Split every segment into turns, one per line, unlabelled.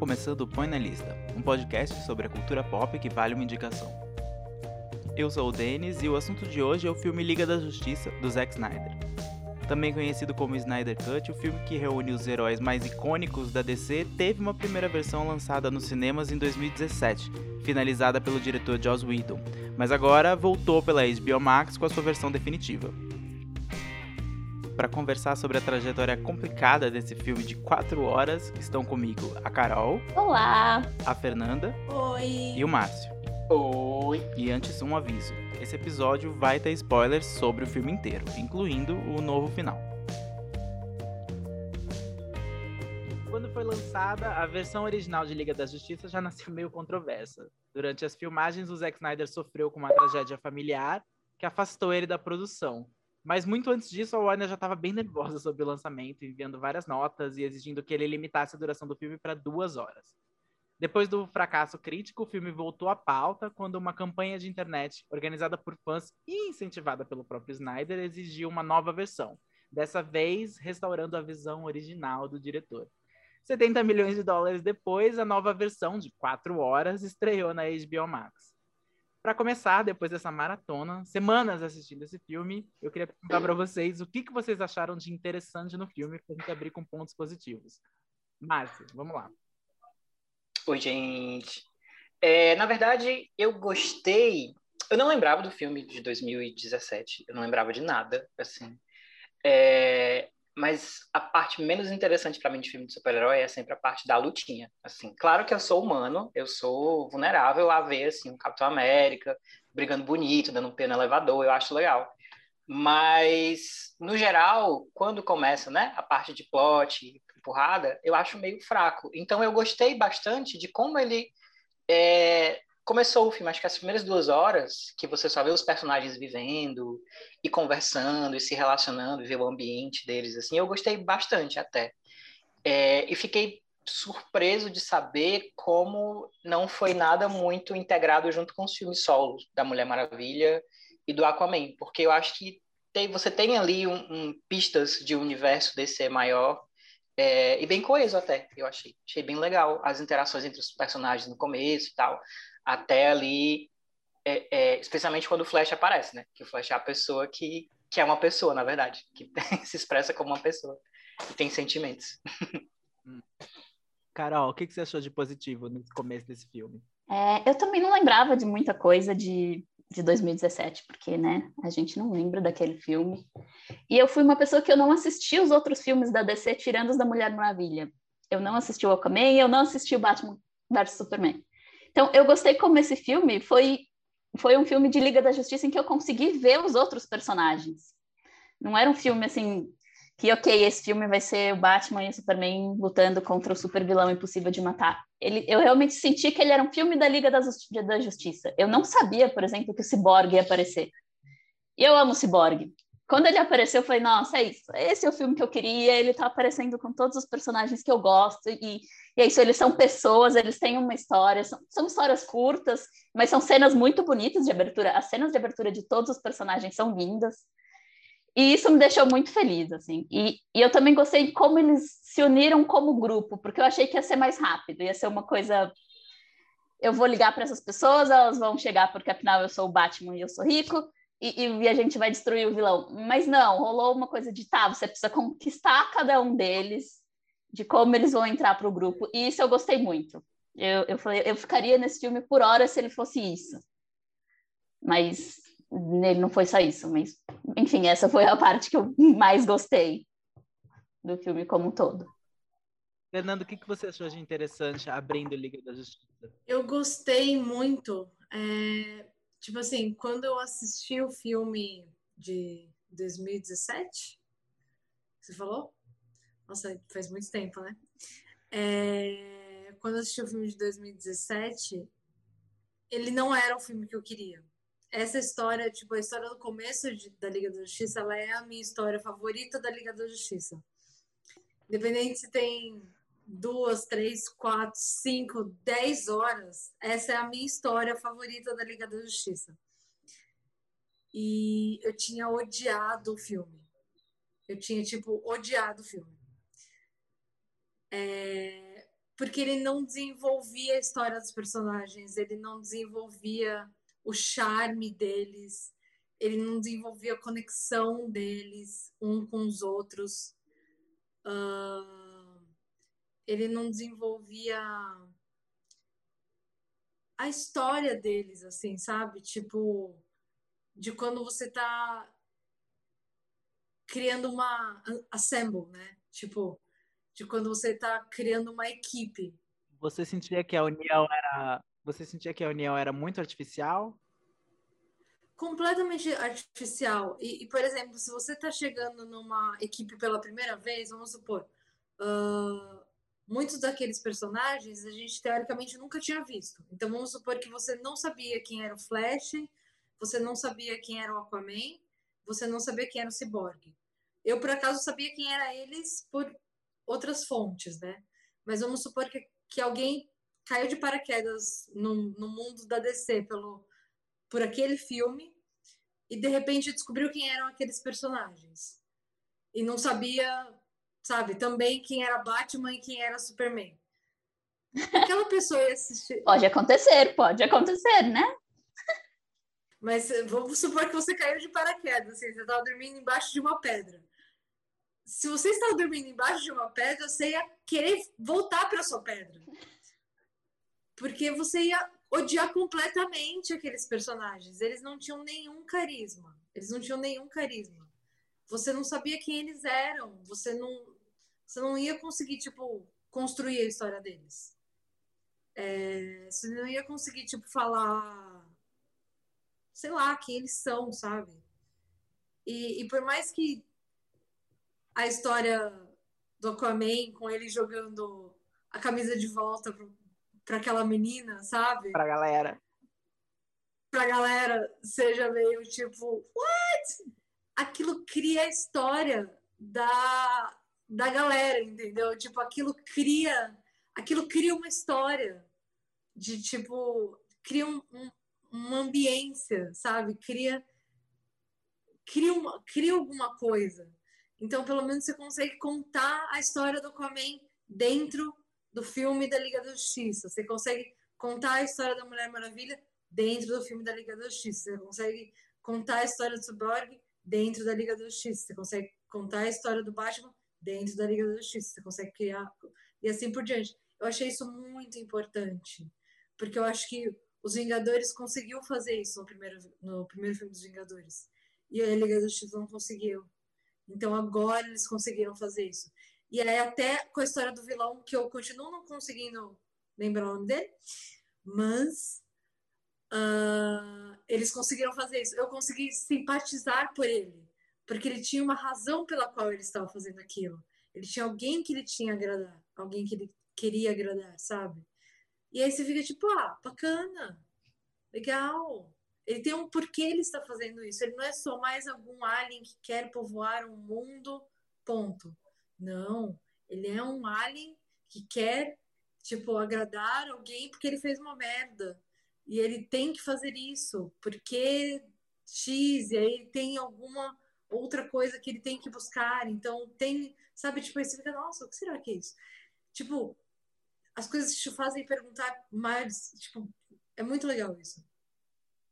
Começando o Põe na Lista, um podcast sobre a cultura pop que vale uma indicação. Eu sou o Denis e o assunto de hoje é o filme Liga da Justiça, do Zack Snyder. Também conhecido como Snyder Cut, o filme que reúne os heróis mais icônicos da DC teve uma primeira versão lançada nos cinemas em 2017, finalizada pelo diretor Joss Whedon, mas agora voltou pela HBO Max com a sua versão definitiva para conversar sobre a trajetória complicada desse filme de 4 horas, estão comigo a Carol.
Olá!
A Fernanda.
Oi!
E o Márcio.
Oi!
E antes, um aviso: esse episódio vai ter spoilers sobre o filme inteiro, incluindo o novo final. Quando foi lançada, a versão original de Liga da Justiça já nasceu meio controversa. Durante as filmagens, o Zack Snyder sofreu com uma tragédia familiar que afastou ele da produção. Mas muito antes disso, a Warner já estava bem nervosa sobre o lançamento, enviando várias notas e exigindo que ele limitasse a duração do filme para duas horas. Depois do fracasso crítico, o filme voltou à pauta quando uma campanha de internet organizada por fãs e incentivada pelo próprio Snyder exigiu uma nova versão, dessa vez restaurando a visão original do diretor. 70 milhões de dólares depois, a nova versão de quatro horas estreou na HBO Max. Para começar, depois dessa maratona, semanas assistindo esse filme, eu queria perguntar para vocês o que, que vocês acharam de interessante no filme, para a gente abrir com pontos positivos. Márcio, vamos lá.
Oi, gente. É, na verdade, eu gostei. Eu não lembrava do filme de 2017. Eu não lembrava de nada, assim. É, mas a parte menos interessante para mim de filme de super-herói é sempre a parte da lutinha, assim. Claro que eu sou humano, eu sou vulnerável a ver, assim, o Capitão América brigando bonito, dando um pé no elevador, eu acho legal. Mas, no geral, quando começa, né, a parte de plot, empurrada, eu acho meio fraco. Então, eu gostei bastante de como ele é, começou o filme, acho que as primeiras duas horas, que você só vê os personagens vivendo e conversando e se relacionando, ver o ambiente deles, assim, eu gostei bastante até. É, e fiquei surpreso de saber como não foi nada muito integrado junto com os filmes solos da Mulher Maravilha e do Aquaman, porque eu acho que tem, você tem ali um, um, pistas de um universo DC maior é, e bem coeso até, eu achei. Achei bem legal as interações entre os personagens no começo e tal até ali, é, é, especialmente quando o Flash aparece, né? Que o Flash é a pessoa que, que é uma pessoa, na verdade, que se expressa como uma pessoa e tem sentimentos.
Carol, o que, que você achou de positivo no começo desse filme?
É, eu também não lembrava de muita coisa de, de 2017, porque, né, a gente não lembra daquele filme. E eu fui uma pessoa que eu não assisti os outros filmes da DC, tirando os da Mulher Maravilha. Eu não assisti o Aquaman, eu não assisti o Batman vs Superman. Então, eu gostei como esse filme foi, foi um filme de Liga da Justiça em que eu consegui ver os outros personagens. Não era um filme assim que, ok, esse filme vai ser o Batman e o Superman lutando contra o super vilão impossível de matar. Ele, eu realmente senti que ele era um filme da Liga da, da Justiça. Eu não sabia, por exemplo, que o Cyborg ia aparecer. E eu amo o Cyborg. Quando ele apareceu, eu falei, nossa, é isso. Esse é o filme que eu queria. Ele tá aparecendo com todos os personagens que eu gosto. E, e é isso, eles são pessoas, eles têm uma história. São, são histórias curtas, mas são cenas muito bonitas de abertura. As cenas de abertura de todos os personagens são lindas. E isso me deixou muito feliz, assim. E, e eu também gostei como eles se uniram como grupo, porque eu achei que ia ser mais rápido, ia ser uma coisa eu vou ligar para essas pessoas, elas vão chegar porque afinal eu sou o Batman e eu sou rico, e, e, a gente vai destruir o vilão. Mas não, rolou uma coisa de tá, você precisa conquistar cada um deles, de como eles vão entrar para o grupo. E isso eu gostei muito. Eu, eu falei, eu ficaria nesse filme por hora se ele fosse isso. Mas ele não foi só isso. Mas, enfim, essa foi a parte que eu mais gostei do filme como um todo.
Fernando, o que, que você achou de interessante abrindo Liga da Justiça?
Eu gostei muito. É Tipo assim, quando eu assisti o filme de 2017, você falou? Nossa, faz muito tempo, né? É, quando eu assisti o filme de 2017, ele não era o filme que eu queria. Essa história, tipo, a história do começo de, da Liga da Justiça, ela é a minha história favorita da Liga da Justiça. Independente se tem duas, três, quatro, cinco, dez horas. Essa é a minha história favorita da Liga da Justiça. E eu tinha odiado o filme. Eu tinha, tipo, odiado o filme. É... porque ele não desenvolvia a história dos personagens, ele não desenvolvia o charme deles, ele não desenvolvia a conexão deles um com os outros, uh, ele não desenvolvia a história deles, assim, sabe? Tipo, de quando você tá criando uma assemble, né? Tipo, de quando você tá criando uma equipe.
Você sentia que a união era, você sentia que a união era muito artificial?
completamente artificial. E, e, por exemplo, se você está chegando numa equipe pela primeira vez, vamos supor, uh, muitos daqueles personagens a gente teoricamente nunca tinha visto. Então vamos supor que você não sabia quem era o Flash, você não sabia quem era o Aquaman, você não sabia quem era o Cyborg. Eu, por acaso, sabia quem era eles por outras fontes, né? Mas vamos supor que, que alguém caiu de paraquedas no, no mundo da DC pelo por aquele filme e de repente descobriu quem eram aqueles personagens. E não sabia, sabe, também quem era Batman e quem era Superman. Aquela pessoa ia assistir.
Pode acontecer, pode acontecer, né?
Mas eh, vamos supor que você caiu de paraquedas, assim, você estava dormindo embaixo de uma pedra. Se você estava dormindo embaixo de uma pedra, você ia querer voltar para sua pedra. Porque você ia odiar completamente aqueles personagens. Eles não tinham nenhum carisma. Eles não tinham nenhum carisma. Você não sabia quem eles eram. Você não, você não ia conseguir, tipo, construir a história deles. É, você não ia conseguir, tipo, falar, sei lá, quem eles são, sabe? E, e por mais que a história do Aquaman, com ele jogando a camisa de volta para aquela menina, sabe?
Pra galera.
Pra galera seja meio tipo, what? Aquilo cria a história da, da galera, entendeu? Tipo, aquilo cria, aquilo cria uma história de tipo, cria um, um, uma ambiência, sabe? Cria cria, uma, cria alguma coisa. Então, pelo menos você consegue contar a história do Aquaman dentro do filme da Liga da Justiça. Você consegue contar a história da Mulher Maravilha dentro do filme da Liga da Justiça. Você consegue contar a história do Cyborg dentro da Liga da Justiça. Você consegue contar a história do Batman dentro da Liga da Justiça. Você consegue criar e assim por diante. Eu achei isso muito importante, porque eu acho que os Vingadores conseguiu fazer isso no primeiro, no primeiro filme dos Vingadores. E a Liga da Justiça não conseguiu. Então agora eles conseguiram fazer isso. E aí, até com a história do vilão, que eu continuo não conseguindo lembrar o nome dele, mas uh, eles conseguiram fazer isso. Eu consegui simpatizar por ele, porque ele tinha uma razão pela qual ele estava fazendo aquilo. Ele tinha alguém que ele tinha agradar, alguém que ele queria agradar, sabe? E aí você fica tipo, ah, bacana, legal. Ele tem um porquê ele está fazendo isso. Ele não é só mais algum alien que quer povoar um mundo, ponto. Não, ele é um alien que quer, tipo, agradar alguém porque ele fez uma merda. E ele tem que fazer isso, porque X, e aí tem alguma outra coisa que ele tem que buscar. Então tem, sabe, tipo, aí você fica, nossa, o que será que é isso? Tipo, as coisas te fazem perguntar mais, tipo, é muito legal isso.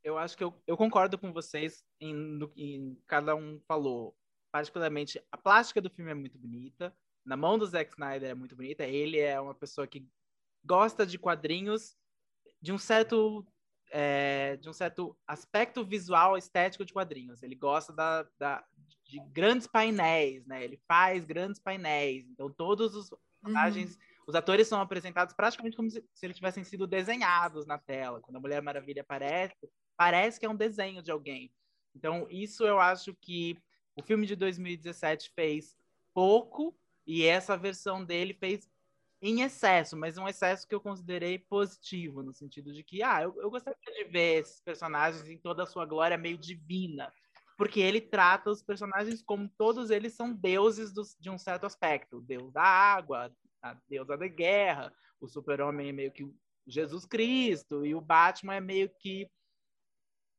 Eu acho que eu, eu concordo com vocês em, no, em cada um falou particularmente, a plástica do filme é muito bonita. Na mão do Zack Snyder é muito bonita. Ele é uma pessoa que gosta de quadrinhos de um certo é, de um certo aspecto visual estético de quadrinhos. Ele gosta da, da, de grandes painéis, né? Ele faz grandes painéis. Então todos os personagens, uhum. os atores são apresentados praticamente como se, se eles tivessem sido desenhados na tela. Quando a Mulher Maravilha aparece, parece que é um desenho de alguém. Então isso eu acho que o filme de 2017 fez pouco e essa versão dele fez em excesso, mas um excesso que eu considerei positivo, no sentido de que, ah, eu, eu gostaria de ver esses personagens em toda a sua glória meio divina, porque ele trata os personagens como todos eles são deuses do, de um certo aspecto, deus da água, a deusa da guerra, o super-homem é meio que Jesus Cristo, e o Batman é meio que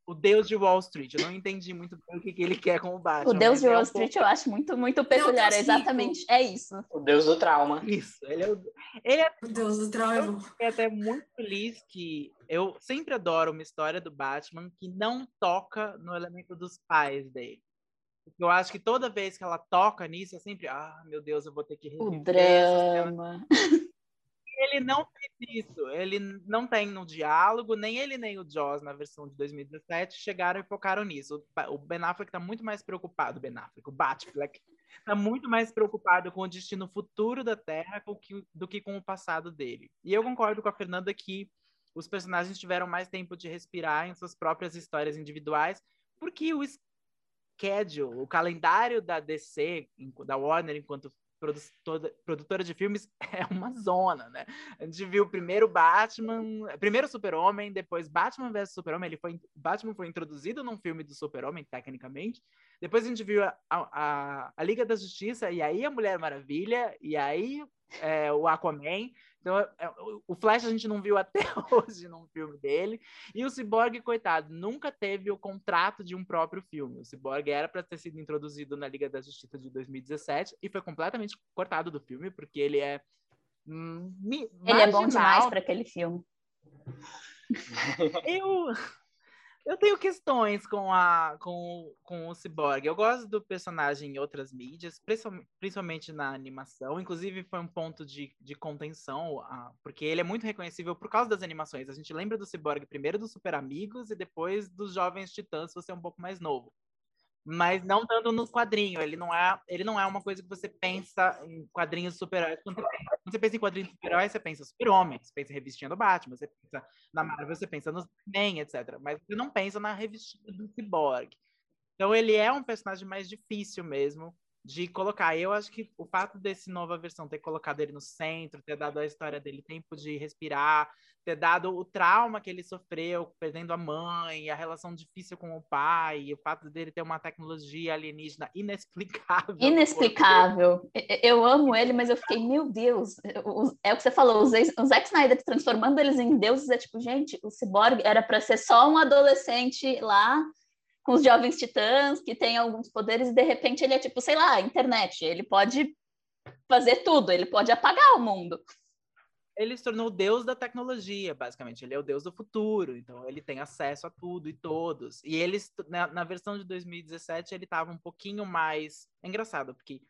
o deus de Wall Street. Eu não entendi muito bem o que, que ele quer com o Batman.
O deus de
é
Wall
um
Street
pouco...
eu acho muito, muito peculiar. É exatamente, é isso.
O deus do trauma.
Isso, ele é o... Ele é...
O deus do trauma é.
Eu até muito feliz que eu sempre adoro uma história do Batman que não toca no elemento dos pais dele. Porque eu acho que toda vez que ela toca nisso, é sempre, ah, meu Deus, eu vou ter que
O
reviver
drama.
ele não fez isso. Ele não tem no diálogo, nem ele nem o Jaws na versão de 2017 chegaram e focaram nisso. O Ben Affleck tá muito mais preocupado, Ben Affleck, o Batfleck, tá muito mais preocupado com o destino futuro da Terra do que com o passado dele. E eu concordo com a Fernanda que os personagens tiveram mais tempo de respirar em suas próprias histórias individuais, porque o schedule, o calendário da DC, da Warner, enquanto produtora, produtora de filmes é uma zona, né? A gente viu primeiro Batman, primeiro Super-Homem, depois Batman vs Super-Homem, ele foi Batman foi introduzido num filme do Super-Homem tecnicamente. Depois a gente viu a, a, a, Liga da Justiça e aí a Mulher Maravilha e aí é, o Aquaman. Então, é, o Flash a gente não viu até hoje num filme dele. E o Cyborg, coitado, nunca teve o contrato de um próprio filme. O Cyborg era para ter sido introduzido na Liga da Justiça de 2017 e foi completamente cortado do filme, porque ele é. Hum,
ele é bom demais para aquele filme.
Eu. Eu tenho questões com, a, com, com o Cyborg. Eu gosto do personagem em outras mídias, principalmente na animação. Inclusive, foi um ponto de, de contenção, porque ele é muito reconhecível por causa das animações. A gente lembra do Cyborg primeiro dos Super Amigos e depois dos Jovens Titãs, se você é um pouco mais novo mas não tanto no quadrinho. Ele não é, ele não é uma coisa que você pensa em quadrinhos super-heróis. Quando, quando, você pensa em quadrinhos super-heróis, você pensa super-homem, você pensa em revistinha do Batman, você pensa na Marvel, você pensa no Superman, etc. Mas você não pensa na revistinha do Cyborg. Então ele é um personagem mais difícil mesmo de colocar. Eu acho que o fato desse nova versão ter colocado ele no centro, ter dado a história dele tempo de respirar, ter dado o trauma que ele sofreu perdendo a mãe, a relação difícil com o pai, o fato dele ter uma tecnologia alienígena inexplicável.
Inexplicável. Eu amo ele, mas eu fiquei, meu Deus, é o que você falou, o Zack Snyder transformando eles em deuses, é tipo, gente, o Cyborg era para ser só um adolescente lá com os jovens titãs que tem alguns poderes e de repente ele é tipo, sei lá, internet, ele pode fazer tudo, ele pode apagar o mundo
ele se tornou o deus da tecnologia, basicamente. Ele é o deus do futuro, então ele tem acesso a tudo e todos. E eles, na, na versão de 2017, ele estava um pouquinho mais. É engraçado, porque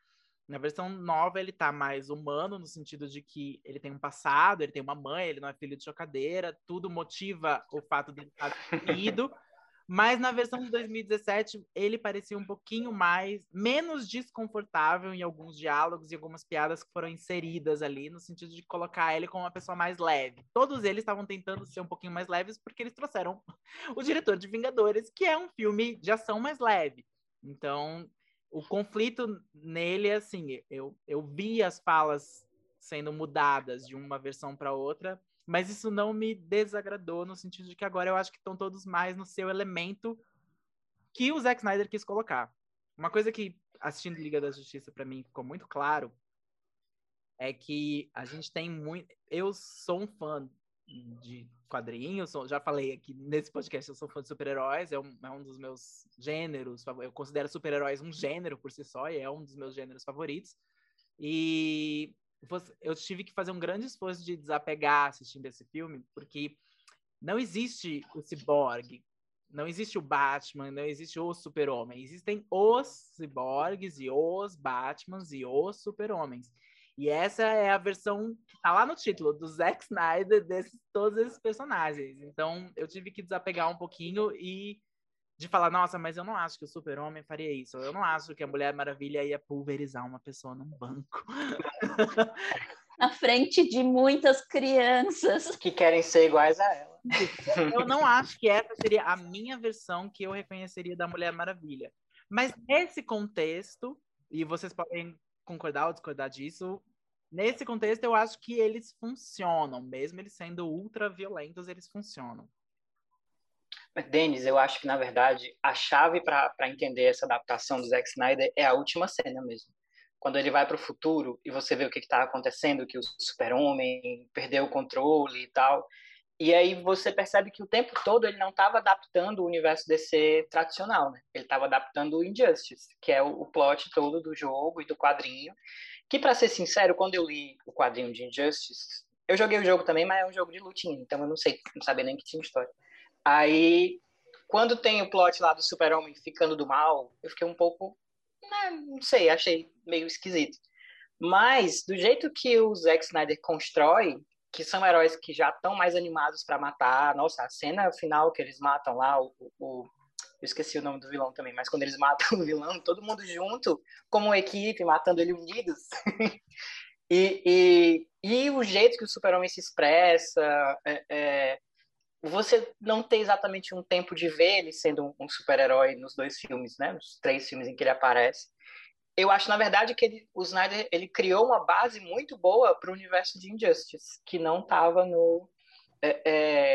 na versão nova ele tá mais humano, no sentido de que ele tem um passado, ele tem uma mãe, ele não é filho de chocadeira, tudo motiva o fato dele estar ido. Mas na versão de 2017, ele parecia um pouquinho mais, menos desconfortável em alguns diálogos e algumas piadas que foram inseridas ali, no sentido de colocar ele como uma pessoa mais leve. Todos eles estavam tentando ser um pouquinho mais leves porque eles trouxeram o diretor de Vingadores, que é um filme de ação mais leve. Então, o conflito nele, assim, eu, eu vi as falas sendo mudadas de uma versão para outra, mas isso não me desagradou no sentido de que agora eu acho que estão todos mais no seu elemento que o Zack Snyder quis colocar. Uma coisa que assistindo Liga da Justiça para mim ficou muito claro é que a gente tem muito. Eu sou um fã de quadrinhos, já falei aqui nesse podcast, eu sou fã de super-heróis, é, um, é um dos meus gêneros, eu considero super-heróis um gênero por si só, e é um dos meus gêneros favoritos. E eu tive que fazer um grande esforço de desapegar assistindo esse filme, porque não existe o ciborgue, não existe o Batman, não existe o super-homem. Existem os ciborgues e os Batmans e os super-homens. E essa é a versão que tá lá no título, do Zack Snyder, de todos esses personagens. Então, eu tive que desapegar um pouquinho e de falar, nossa, mas eu não acho que o super-homem faria isso. Eu não acho que a Mulher Maravilha ia pulverizar uma pessoa num banco.
Na frente de muitas crianças.
Que querem ser iguais a ela.
Eu não acho que essa seria a minha versão que eu reconheceria da Mulher Maravilha. Mas nesse contexto, e vocês podem concordar ou discordar disso, nesse contexto eu acho que eles funcionam, mesmo eles sendo ultra violentos, eles funcionam.
Denis, eu acho que, na verdade, a chave para entender essa adaptação do Zack Snyder é a última cena mesmo. Quando ele vai para o futuro e você vê o que está acontecendo, que o super-homem perdeu o controle e tal. E aí você percebe que o tempo todo ele não estava adaptando o universo DC tradicional, né? Ele estava adaptando o Injustice, que é o, o plot todo do jogo e do quadrinho. Que, para ser sincero, quando eu li o quadrinho de Injustice, eu joguei o jogo também, mas é um jogo de lutinha, então eu não sei, não sabia nem que tinha história. Aí, quando tem o plot lá do super-homem ficando do mal, eu fiquei um pouco, né, não sei, achei meio esquisito. Mas, do jeito que o Zack Snyder constrói, que são heróis que já estão mais animados para matar. Nossa, a cena final que eles matam lá, o, o, eu esqueci o nome do vilão também, mas quando eles matam o vilão, todo mundo junto, como equipe, matando ele unidos. e, e, e, o jeito que o super-homem se expressa, é, é, você não tem exatamente um tempo de ver ele sendo um, super-herói nos dois filmes, né? Nos três filmes em que ele aparece eu acho, na verdade, que ele, o Snyder ele criou uma base muito boa para o universo de Injustice, que não estava no, é,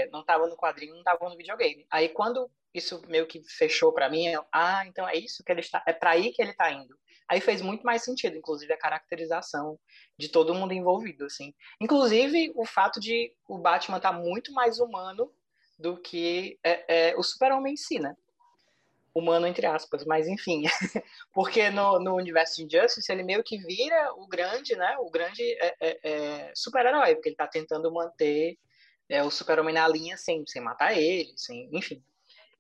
é, não estava no quadrinho, não estava no videogame. Aí, quando isso meio que fechou para mim, eu, ah, então é isso que ele está, é para aí que ele está indo. Aí fez muito mais sentido, inclusive a caracterização de todo mundo envolvido, assim. Inclusive o fato de o Batman estar tá muito mais humano do que é, é o Super-Homem em si, né? humano entre aspas, mas enfim, porque no, no universo de Injustice ele meio que vira o grande, né, o grande é, é, é super-herói, porque ele tá tentando manter é, o super-homem na linha sem, sem matar ele, sem, enfim,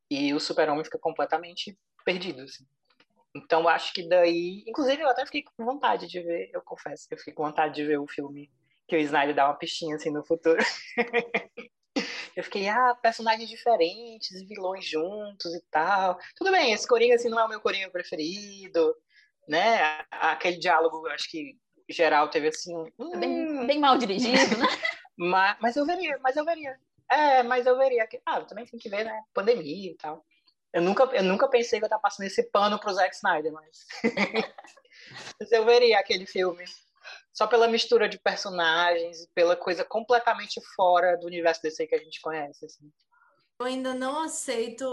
e o super-homem fica completamente perdido, assim. Então acho que daí, inclusive eu até fiquei com vontade de ver, eu confesso, eu fiquei com vontade de ver o filme que o Snyder dá uma pistinha assim no futuro. Eu fiquei, ah, personagens diferentes, vilões juntos e tal. Tudo bem, esse Coringa assim não é o meu Coringa preferido, né? Aquele diálogo, acho que geral teve assim,
hum, bem, bem mal dirigido, né?
mas, mas eu veria, mas eu veria. É, mas eu veria que, ah, também tem que ver, né? Pandemia e tal. Eu nunca, eu nunca pensei que eu tava passando esse pano pro Zack Snyder, mas. mas eu veria aquele filme só pela mistura de personagens e pela coisa completamente fora do universo DC que a gente conhece. Assim.
Eu ainda não aceito,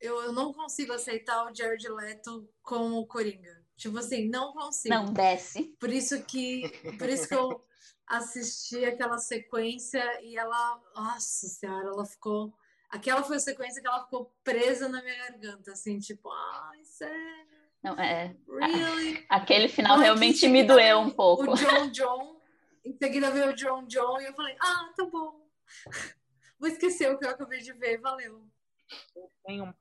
eu, eu não consigo aceitar o Jared Leto como Coringa. Tipo assim, não consigo.
Não desce.
Por isso que, por isso que eu assisti aquela sequência e ela, nossa senhora, ela ficou aquela foi a sequência que ela ficou presa na minha garganta, assim, tipo, ai, sério.
Não, é. Really? Aquele final realmente me doeu um pouco.
O John John, em seguida veio o John John, e eu falei, ah, tá bom. Vou esquecer o que eu acabei de ver, valeu.
Eu tenho uma,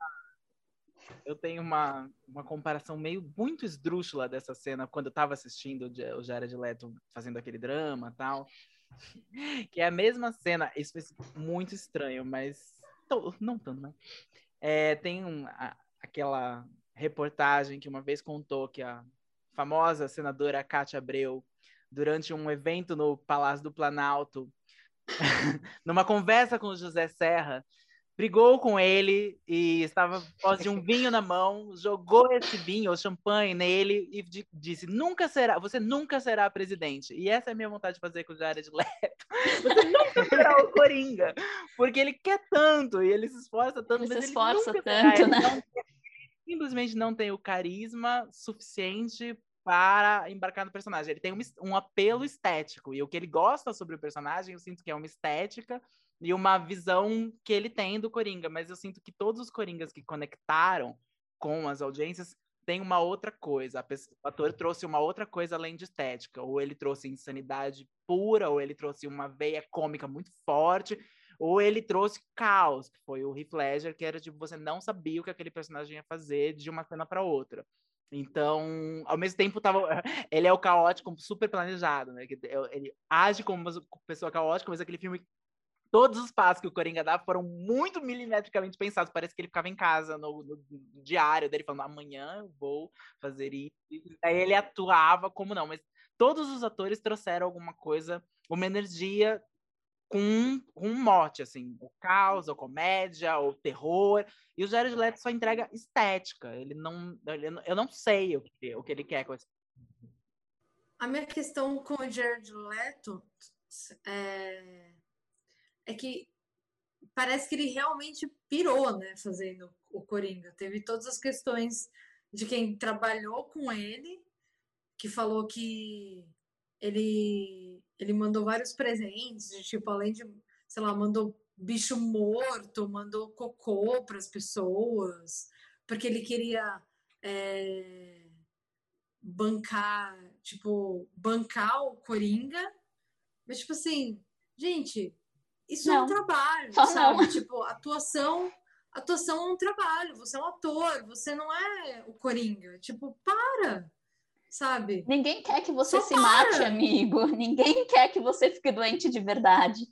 eu tenho uma, uma comparação meio muito esdrúxula dessa cena, quando eu tava assistindo o Jared Leto fazendo aquele drama tal. Que é a mesma cena, isso foi muito estranho, mas não tanto, né? É, tem um, a, aquela reportagem que uma vez contou que a famosa senadora Cátia Abreu, durante um evento no Palácio do Planalto, numa conversa com o José Serra, brigou com ele e estava pós de um vinho na mão, jogou esse vinho, ou champanhe nele e disse: "Nunca será, você nunca será presidente". E essa é a minha vontade de fazer com o Jared Leto. Você nunca será o Coringa, porque ele quer tanto e ele se esforça tanto,
ele
mas
se esforça
ele
tanto,
será,
né?
Ele não simplesmente não tem o carisma suficiente para embarcar no personagem. Ele tem um, um, apelo estético. E o que ele gosta sobre o personagem, eu sinto que é uma estética e uma visão que ele tem do Coringa. Mas eu sinto que todos os Coringas que conectaram com as audiências têm uma outra coisa. O ator trouxe uma outra coisa além de estética. Ou ele trouxe insanidade pura, ou ele trouxe uma veia cômica muito forte, ou ele trouxe caos, que foi o Heath que era tipo, você não sabia o que aquele personagem ia fazer de uma cena para outra. Então, ao mesmo tempo, tava, ele é o caótico super planejado, né? Ele age como uma pessoa caótica, mas aquele filme, todos os passos que o Coringa dava foram muito milimetricamente pensados. Parece que ele ficava em casa, no, no diário dele, falando: amanhã eu vou fazer isso. Aí ele atuava como não, mas todos os atores trouxeram alguma coisa, uma energia com, um mote, assim, o caos, a comédia, o terror. E o Jared Leto só entrega estética. Ele não. Ele, eu não sei o que, o que ele quer com esse.
A minha questão com o Jared Leto é, é que parece que ele realmente pirou, né, fazendo o Coringa. Teve todas as questões de quem trabalhou com ele, que falou que ele ele mandou vários presentes, tipo, além de, sei lá, mandou bicho morto, mandou cocô para as pessoas, porque ele queria é, bancar, tipo, bancar o Coringa. Mas, tipo assim, gente, isso não. é um trabalho, Só sabe? Não. Tipo, atuação, atuação é um trabalho, você é um ator, você não é o Coringa. Tipo, para! Sabe?
Ninguém quer que você Só se para. mate, amigo. Ninguém quer que você fique doente de verdade.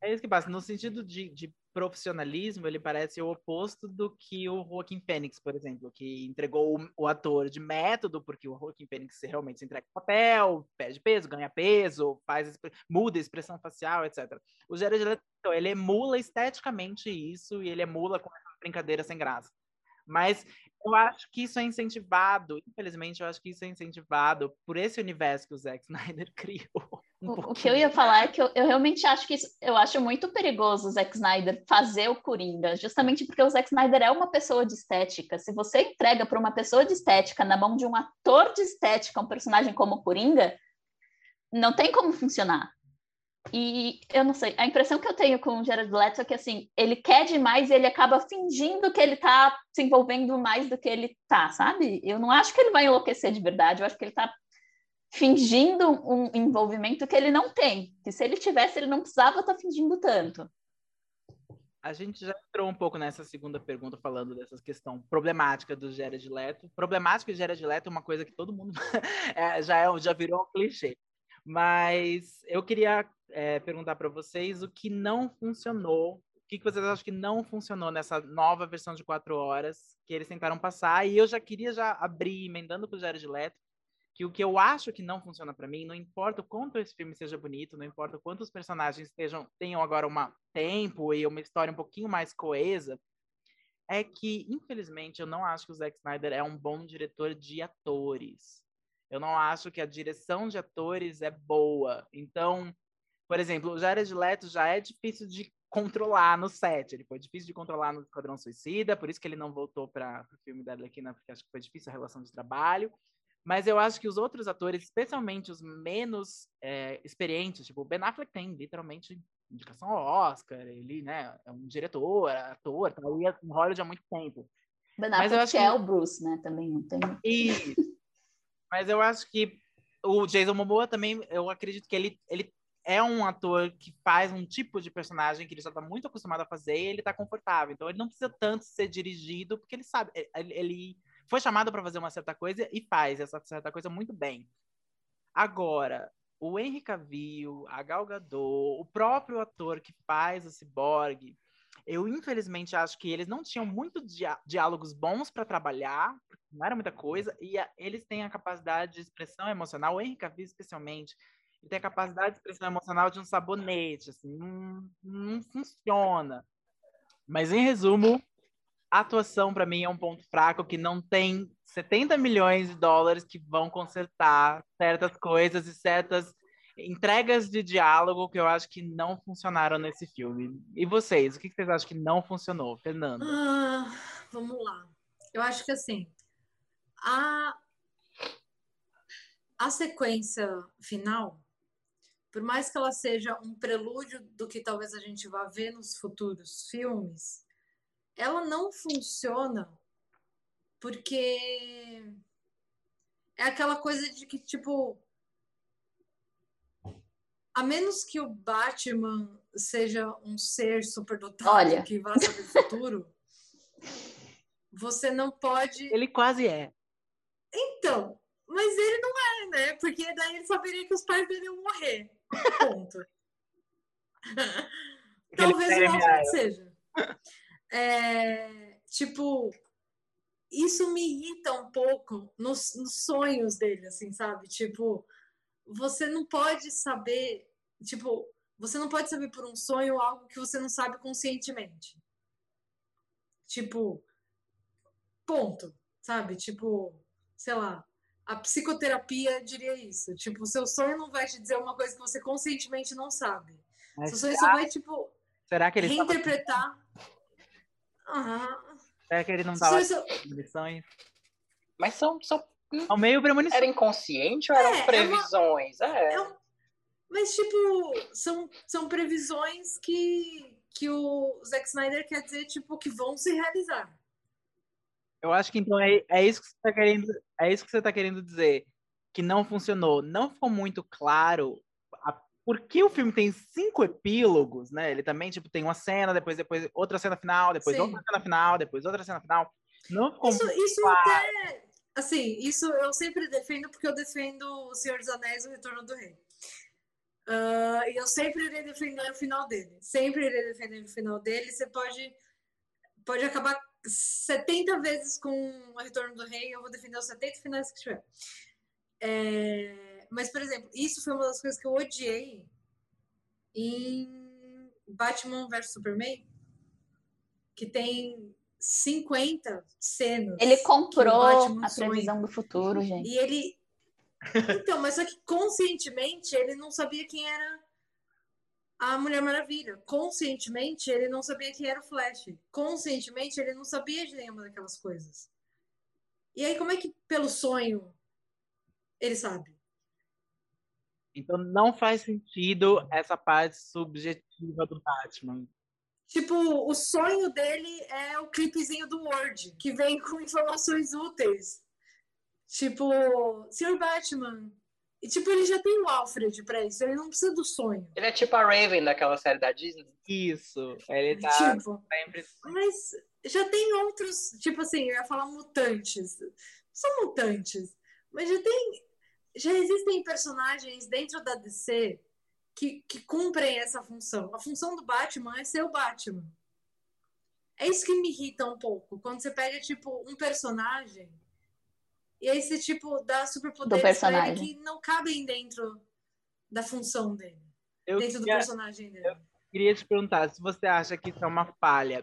É isso que passa. No sentido de, de, profissionalismo, ele parece o oposto do que o Joaquim Phoenix, por exemplo, que entregou o, o ator de método, porque o Joaquim Phoenix realmente se entrega papel, perde peso, ganha peso, faz muda a expressão facial, etc. O Jared Leto, ele emula esteticamente isso e ele emula com brincadeira sem graça. Mas eu acho que isso é incentivado, infelizmente, eu acho que isso é incentivado por esse universo que o Zack Snyder criou.
Um o, que eu ia falar é que eu, eu, realmente acho que isso, eu acho muito perigoso o Zack Snyder fazer o Coringa, justamente porque o Zack Snyder é uma pessoa de estética. Se você entrega para uma pessoa de estética na mão de um ator de estética um personagem como o Coringa, não tem como funcionar. E eu não sei, a impressão que eu tenho com o Jared Leto é que assim, ele quer demais e ele acaba fingindo que ele tá se envolvendo mais do que ele tá, sabe? Eu não acho que ele vai enlouquecer de verdade, eu acho que ele tá fingindo um envolvimento que ele não tem, que se ele tivesse, ele não precisava estar tá fingindo tanto.
A gente já entrou um pouco nessa segunda pergunta falando dessa questão problemática do Jared Leto. Problemática de Jared Leto é uma coisa que todo mundo é, já, é, já virou um clichê. Mas eu queria é, perguntar para vocês o que não funcionou. O que, que vocês acham que não funcionou nessa nova versão de quatro horas que eles tentaram passar? E eu já queria já abrir, emendando com o Jared Leto, que o que eu acho que não funciona para mim, não importa o quanto esse filme seja bonito, não importa quantos personagens estejam, tenham agora um tempo e uma história um pouquinho mais coesa, é que, infelizmente, eu não acho que o Zack Snyder é um bom diretor de atores. Eu não acho que a direção de atores é boa. Então, por exemplo, o Jared Leto já é difícil de controlar no set. Ele foi difícil de controlar no Esquadrão Suicida, por isso que ele não voltou para o filme da Arlequina, porque acho que foi difícil a relação de trabalho. Mas eu acho que os outros atores, especialmente os menos é, experientes, tipo, o Ben Affleck tem literalmente indicação ao Oscar, ele, né, é um diretor, ator, tá aí em Hollywood há muito tempo.
Ben Affleck Mas eu acho que é o Bruce, né, também não tem.
Isso. Mas eu acho que o Jason Momoa também, eu acredito que ele, ele é um ator que faz um tipo de personagem que ele já está muito acostumado a fazer e ele está confortável. Então ele não precisa tanto ser dirigido, porque ele sabe, ele, ele foi chamado para fazer uma certa coisa e faz essa certa coisa muito bem. Agora, o Henry Cavill, a Gal Gadot, o próprio ator que faz o Cyborg, eu infelizmente acho que eles não tinham muito diálogos bons para trabalhar, não era muita coisa, e a, eles têm a capacidade de expressão emocional, o Henry Cavill especialmente, ele tem a capacidade de expressão emocional de um sabonete, assim, não, não funciona. Mas em resumo, a atuação para mim é um ponto fraco que não tem 70 milhões de dólares que vão consertar certas coisas e certas entregas de diálogo que eu acho que não funcionaram nesse filme. E vocês, o que vocês acham que não funcionou, Fernando?
Ah, vamos lá. Eu acho que assim, a, a sequência final, por mais que ela seja um prelúdio do que talvez a gente vá ver nos futuros filmes, ela não funciona porque é aquela coisa de que, tipo, a menos que o Batman seja um ser superdotado Olha. que vá saber o futuro, você não pode.
Ele quase é.
Então, mas ele não é, né? Porque daí ele saberia que os pais dele iam morrer. Ponto. Talvez o Alfred seja. É, tipo, isso me irrita um pouco nos, nos sonhos dele, assim, sabe? Tipo, você não pode saber, tipo, você não pode saber por um sonho algo que você não sabe conscientemente. Tipo, ponto, sabe? Tipo, sei lá, a psicoterapia diria isso. Tipo, o seu sonho não vai te dizer uma coisa que você conscientemente não sabe. Mas seu sonho será, só vai, tipo,
será que ele
reinterpretar.
Uhum. Será que ele não tava sonho... lições?
Mas são, são
ao meio premonição.
Era inconsciente ou eram é, previsões? É, uma... é.
Mas, tipo, são, são previsões que, que o Zack Snyder quer dizer, tipo, que vão se realizar.
Eu acho que então é, é isso que você está querendo, é isso que você tá querendo dizer, que não funcionou. Não ficou muito claro a, por que o filme tem cinco epílogos, né? Ele também tipo tem uma cena, depois depois outra cena final, depois Sim. outra cena final, depois outra cena final. Não ficou
isso, isso até assim, isso eu sempre defendo porque eu defendo O Senhor dos Anéis e O Retorno do Rei. Uh, e eu sempre irei defender o final dele. Sempre irei defender o final dele. Você pode, pode acabar 70 vezes com o Retorno do Rei, eu vou defender os 70 finais que tiver. É, mas, por exemplo, isso foi uma das coisas que eu odiei em Batman vs Superman, que tem 50 cenas.
Ele comprou a previsão do futuro, gente.
E ele. Então, mas só que conscientemente ele não sabia quem era a Mulher Maravilha. Conscientemente ele não sabia quem era o Flash. Conscientemente ele não sabia de nenhuma daquelas coisas. E aí, como é que pelo sonho ele sabe?
Então não faz sentido essa parte subjetiva do Batman.
Tipo, o sonho dele é o clipezinho do Word, que vem com informações úteis. Tipo, Sr. Batman. E, tipo, ele já tem o Alfred pra isso, ele não precisa do sonho.
Ele é tipo a Raven daquela série da Disney.
Isso, ele tá tipo, sempre...
Mas já tem outros, tipo assim, eu ia falar mutantes. São mutantes. Mas já tem... Já existem personagens dentro da DC que, que cumprem essa função. A função do Batman é ser o Batman. É isso que me irrita um pouco. Quando você pega, tipo, um personagem e aí você, tipo, dá superpoderes pra ele que não cabem dentro da função dele. Eu dentro queria, do personagem dele. Eu
queria te perguntar se você acha que isso é uma falha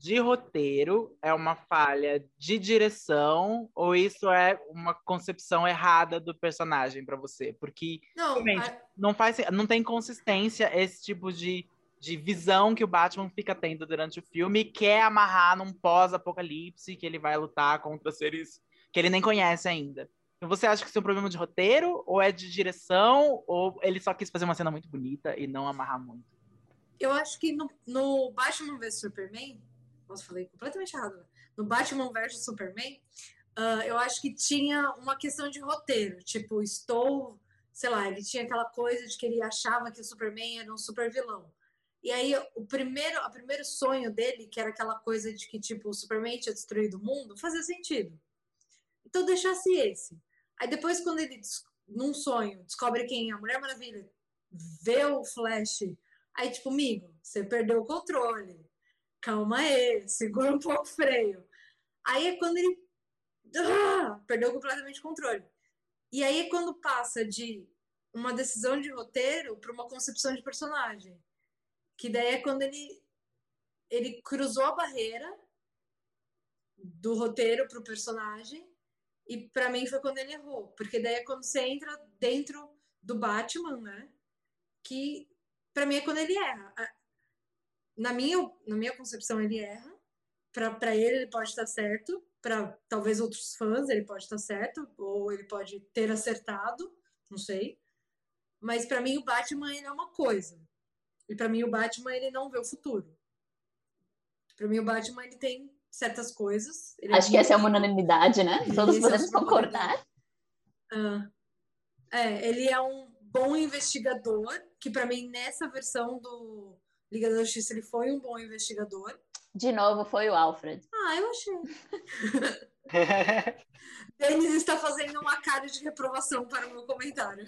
de roteiro, é uma falha de direção, ou isso é uma concepção errada do personagem para você? Porque não, a... não faz, não tem consistência esse tipo de, de visão que o Batman fica tendo durante o filme e quer amarrar num pós-apocalipse que ele vai lutar contra seres que ele nem conhece ainda. Então você acha que isso é um problema de roteiro, ou é de direção, ou ele só quis fazer uma cena muito bonita e não amarrar muito?
Eu acho que no, no Batman vs Superman, nossa, falei completamente errado. Né? No Batman vs Superman, uh, eu acho que tinha uma questão de roteiro. Tipo, estou, sei lá, ele tinha aquela coisa de que ele achava que o Superman era um super vilão. E aí, o primeiro, o primeiro sonho dele, que era aquela coisa de que, tipo, o Superman tinha destruído o mundo, fazia sentido. Então, deixasse esse. Aí, depois, quando ele, num sonho, descobre quem é a Mulher Maravilha, vê o Flash, aí, tipo, amigo, você perdeu o controle calma aí, segura um pouco o freio. Aí é quando ele ah, perdeu completamente o controle. E aí é quando passa de uma decisão de roteiro para uma concepção de personagem. Que daí é quando ele, ele cruzou a barreira do roteiro para o personagem. E para mim foi quando ele errou. Porque daí é quando você entra dentro do Batman, né? Que para mim é quando ele erra na minha, na minha concepção, ele erra. Para ele, ele pode estar certo. Para talvez outros fãs, ele pode estar certo. Ou ele pode ter acertado. Não sei. Mas para mim, o Batman ele é uma coisa. E para mim, o Batman ele não vê o futuro. Para mim, o Batman ele tem certas coisas.
É Acho é que essa é uma unanimidade, né? Todos é podemos concordar.
Ah, é, ele é um bom investigador, que para mim, nessa versão do, Liga da Justiça ele foi um bom investigador.
De novo, foi o Alfred.
Ah, eu achei. Denis está fazendo uma cara de reprovação para o meu comentário.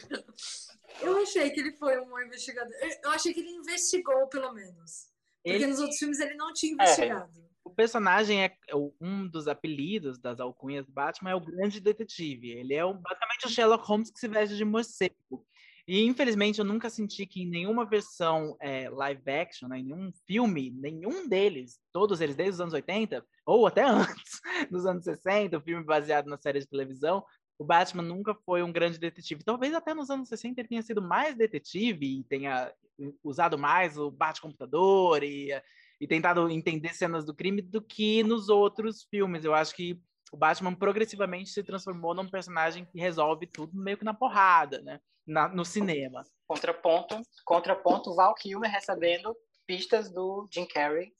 Eu achei que ele foi um bom investigador. Eu achei que ele investigou, pelo menos. Porque ele... nos outros filmes ele não tinha investigado. É,
o personagem é um dos apelidos das alcunhas do Batman é o grande detetive. Ele é basicamente o Sherlock Holmes que se veste de morcego. E infelizmente eu nunca senti que em nenhuma versão é, live action, né, em nenhum filme, nenhum deles, todos eles desde os anos 80, ou até antes, nos anos 60, o filme baseado na série de televisão, o Batman nunca foi um grande detetive. Talvez até nos anos 60 ele tenha sido mais detetive e tenha usado mais o bate-computador e, e tentado entender cenas do crime do que nos outros filmes. Eu acho que o Batman progressivamente se transformou num personagem que resolve tudo meio que na porrada, né? Na, no cinema.
Contraponto, contraponto, Val Kilmer recebendo pistas do Jim Carrey,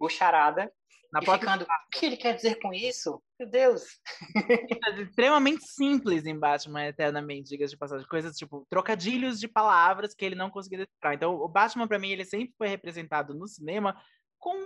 o Charada,
Na
e ficando, o que ele quer dizer com isso? Meu Deus!
extremamente simples em Batman Eternamente, diga de passagem. Coisas tipo trocadilhos de palavras que ele não conseguia decifrar. Então, o Batman, para mim, ele sempre foi representado no cinema com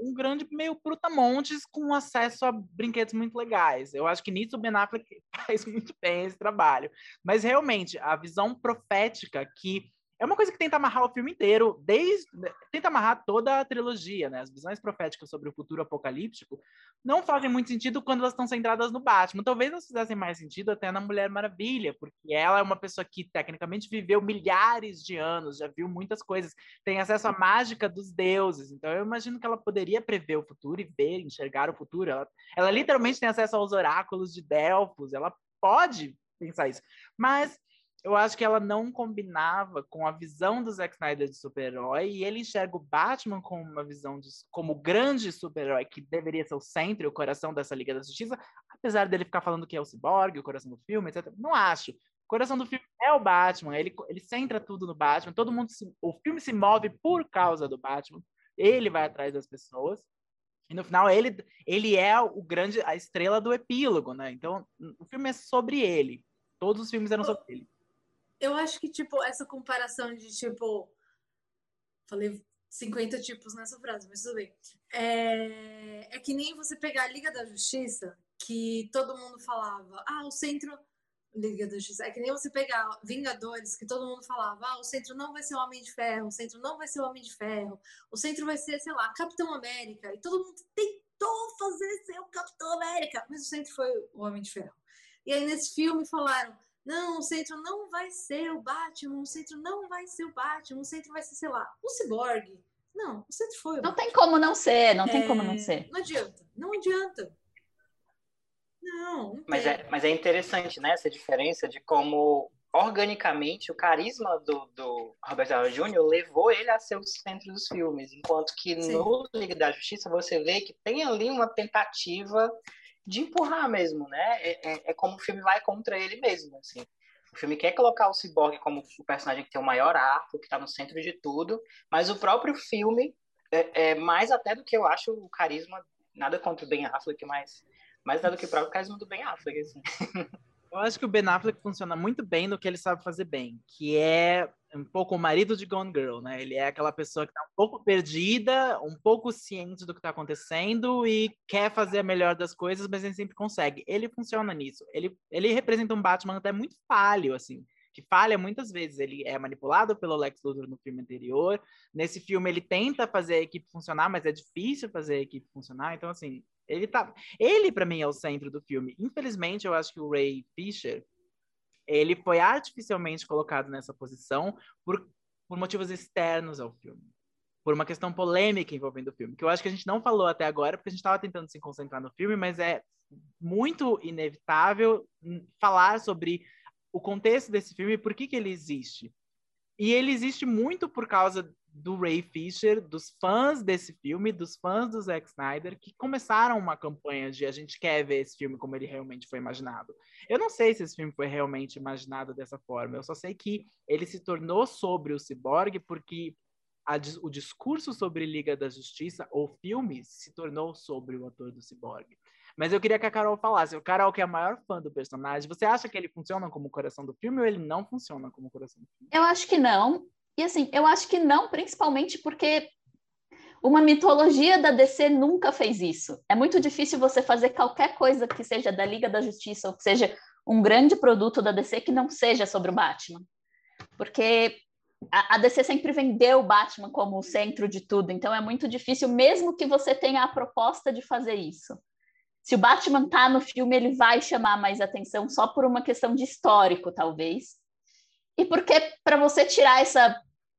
um, grande meio brutamontes com acesso a brinquedos muito legais. Eu acho que nisso o Ben Affleck faz muito bem esse trabalho. Mas, realmente, a visão profética que é uma coisa que tenta amarrar o filme inteiro, desde tenta amarrar toda a trilogia, né? As visões proféticas sobre o futuro apocalíptico não fazem muito sentido quando elas estão centradas no Batman. Talvez elas fizessem mais sentido até na Mulher Maravilha, porque ela é uma pessoa que tecnicamente viveu milhares de anos, já viu muitas coisas, tem acesso à mágica dos deuses. Então eu imagino que ela poderia prever o futuro e ver, enxergar o futuro. Ela, ela literalmente tem acesso aos oráculos de Delfos, ela pode pensar isso. Mas eu acho que ela não combinava com a visão do Zack Snyder de super-herói e ele enxerga o Batman como uma visão de, como grande super-herói que deveria ser o centro o coração dessa Liga da Justiça, apesar dele ficar falando que é o Cyborg, o coração do filme, etc. Não acho. O coração do filme é o Batman, ele, ele centra tudo no Batman, todo mundo se, o filme se move por causa do Batman, ele vai atrás das pessoas. E no final ele, ele é o grande a estrela do epílogo, né? Então, o filme é sobre ele. Todos os filmes eram sobre ele
eu acho que, tipo, essa comparação de, tipo. Falei 50 tipos nessa frase, mas tudo bem. É, é que nem você pegar a Liga da Justiça, que todo mundo falava, ah, o centro. Liga da Justiça. É que nem você pegar Vingadores, que todo mundo falava, ah, o centro não vai ser o Homem de Ferro, o centro não vai ser o Homem de Ferro, o centro vai ser, sei lá, Capitão América. E todo mundo tentou fazer ser o Capitão América, mas o centro foi o Homem de Ferro. E aí nesse filme falaram, não, o centro não vai ser o Batman, o centro não vai ser o Batman, o centro vai ser, sei lá, o Cyborg. Não, o centro foi o
Não
Batman.
tem como não ser, não tem
É,
como não ser.
Não adianta, não adianta. Não, não
Mas
tem.
é, mas é interessante, né, essa diferença de como organicamente o carisma do, do Robert Downey Jr. levou ele a ser o centro dos filmes, enquanto que
Sim.
no Liga da Justiça você vê que tem ali uma tentativa de empurrar mesmo, né? É, é, é como o filme vai contra ele mesmo, assim. O filme quer colocar o Cyborg como o personagem que tem o maior arco, que está no centro de tudo, mas o próprio filme é, é mais até do que eu acho o carisma, nada contra o Ben Affleck, mas mais nada do que o próprio carisma do Ben Affleck, assim.
Eu acho que o Ben Affleck funciona muito bem no que ele sabe fazer bem, que é um pouco o marido de Gone Girl, né? Ele é aquela pessoa que tá um pouco perdida, um pouco ciente do que tá acontecendo e quer fazer a melhor das coisas, mas nem sempre consegue. Ele funciona nisso. Ele, ele representa um Batman até muito falho, assim, que falha muitas vezes. Ele é manipulado pelo Lex Luthor no filme anterior. Nesse filme ele tenta fazer a equipe funcionar, mas é difícil fazer a equipe funcionar. Então, assim, ele tá. Ele, para mim, é o centro do filme. Infelizmente, eu acho que o Ray Fisher ele foi artificialmente colocado nessa posição por, por motivos externos ao filme. Por uma questão polêmica envolvendo o filme, que eu acho que a gente não falou até agora, porque a gente estava tentando se concentrar no filme, mas é muito inevitável falar sobre o contexto desse filme e por que, que ele existe. E ele existe muito por causa do Ray Fisher, dos fãs desse filme, dos fãs do Zack Snyder, que começaram uma campanha de a gente quer ver esse filme como ele realmente foi imaginado. Eu não sei se esse filme foi realmente imaginado dessa forma, eu só sei que ele se tornou sobre o Cyborg porque a, o discurso sobre Liga da Justiça, ou filme, se tornou sobre o ator do Cyborg. Mas eu queria que a Carol falasse. O Carol, que é a maior fã do personagem, você acha que ele funciona como o coração do filme ou ele não funciona como o coração do filme?
Eu acho que não. E assim, eu acho que não, principalmente porque uma mitologia da DC nunca fez isso. É muito difícil você fazer qualquer coisa que seja da Liga da Justiça ou que seja um grande produto da DC que não seja sobre o Batman. Porque a, DC sempre vendeu o Batman como o centro de tudo, então é muito difícil, mesmo que você tenha a proposta de fazer isso. Se o Batman tá no filme, ele vai chamar mais atenção só por uma questão de histórico, talvez. E porque para você tirar esse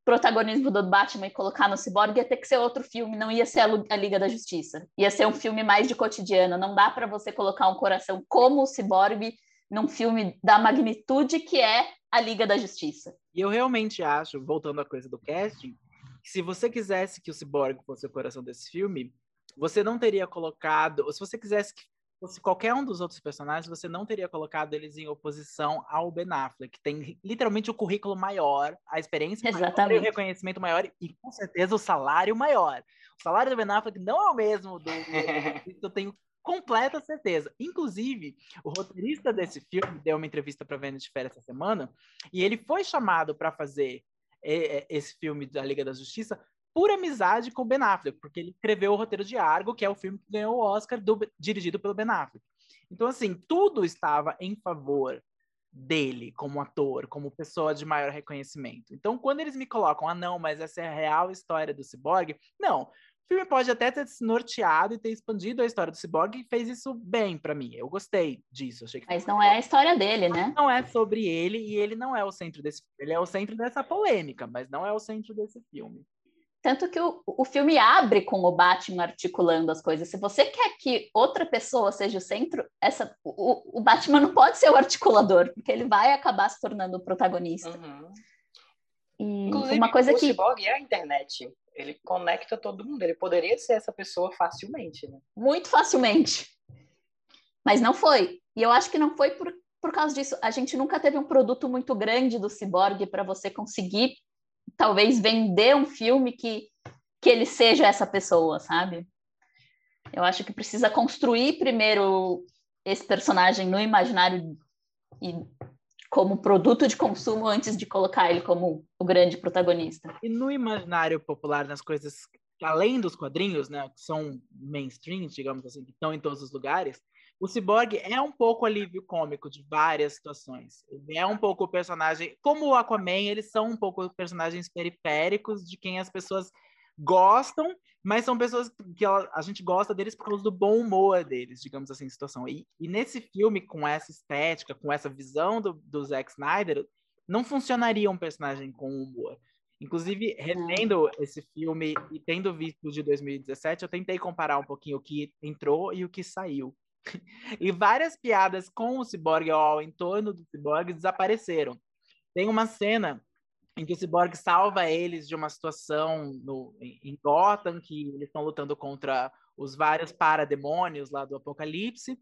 protagonismo do Batman e colocar no Cyborg ia ter que ser outro filme, não ia ser a Liga da Justiça. Ia ser um filme mais de cotidiano. Não dá para você colocar um coração como o Cyborg num filme da magnitude que é a Liga da Justiça.
E eu realmente acho, voltando à coisa do casting, que se você quisesse que o Cyborg fosse o coração desse filme, você não teria colocado, ou se você quisesse fosse qualquer um dos outros personagens, você não teria colocado eles em oposição ao Ben Affleck, que tem literalmente o currículo maior, a experiência
Exatamente.
maior, o reconhecimento maior e com certeza o salário maior. O salário do Ben Affleck não é o mesmo do, do eu tenho completa certeza. Inclusive, o roteirista desse filme deu uma entrevista para Vanity Fair essa semana e ele foi chamado para fazer esse filme da Liga da Justiça por amizade com o Ben Affleck, porque ele escreveu o roteiro de Argo, que é o filme que ganhou o Oscar, do, dirigido pelo Ben Affleck. Então, assim, tudo estava em favor dele como ator, como pessoa de maior reconhecimento. Então, quando eles me colocam, ah, não, mas essa é a real história do Cyborg, não. O filme pode até ter se norteado e ter expandido a história do Cyborg e fez isso bem para mim. Eu gostei disso. Achei que
mas não é a história dele, né?
Não é sobre ele e ele não é o centro desse filme. Ele é o centro dessa polêmica, mas não é o centro desse filme.
Tanto que o, o filme abre com o Batman articulando as coisas. Se você quer que outra pessoa seja o centro, essa, o, o Batman não pode ser o articulador, porque ele vai acabar se tornando o protagonista.
Uhum.
E
Inclusive,
uma coisa
o
que.
Cyborg é a internet. Ele conecta todo mundo. Ele poderia ser essa pessoa facilmente, né?
Muito facilmente. Mas não foi. E eu acho que não foi por, por causa disso. A gente nunca teve um produto muito grande do Cyborg para você conseguir talvez vender um filme que, que ele seja essa pessoa, sabe? Eu acho que precisa construir primeiro esse personagem no imaginário e como produto de consumo antes de colocar ele como o grande protagonista.
E no imaginário popular, nas coisas além dos quadrinhos, né, que são mainstream, digamos assim, que estão em todos os lugares, o Cyborg é um pouco alívio cômico de várias situações. Ele é um pouco o personagem, como o Aquaman, eles são um pouco personagens periféricos de quem as pessoas gostam, mas são pessoas que a gente gosta deles por causa do bom humor deles, digamos assim, situação. E, e nesse filme, com essa estética, com essa visão do, do Zack Snyder, não funcionaria um personagem com humor. Inclusive, revendo esse filme e tendo visto de 2017, eu tentei comparar um pouquinho o que entrou e o que saiu. E várias piadas com o Cyborg ao entorno do Cyborg desapareceram. Tem uma cena em que o Cyborg salva eles de uma situação no, em Gotham, que eles estão lutando contra os vários parademônios lá do Apocalipse,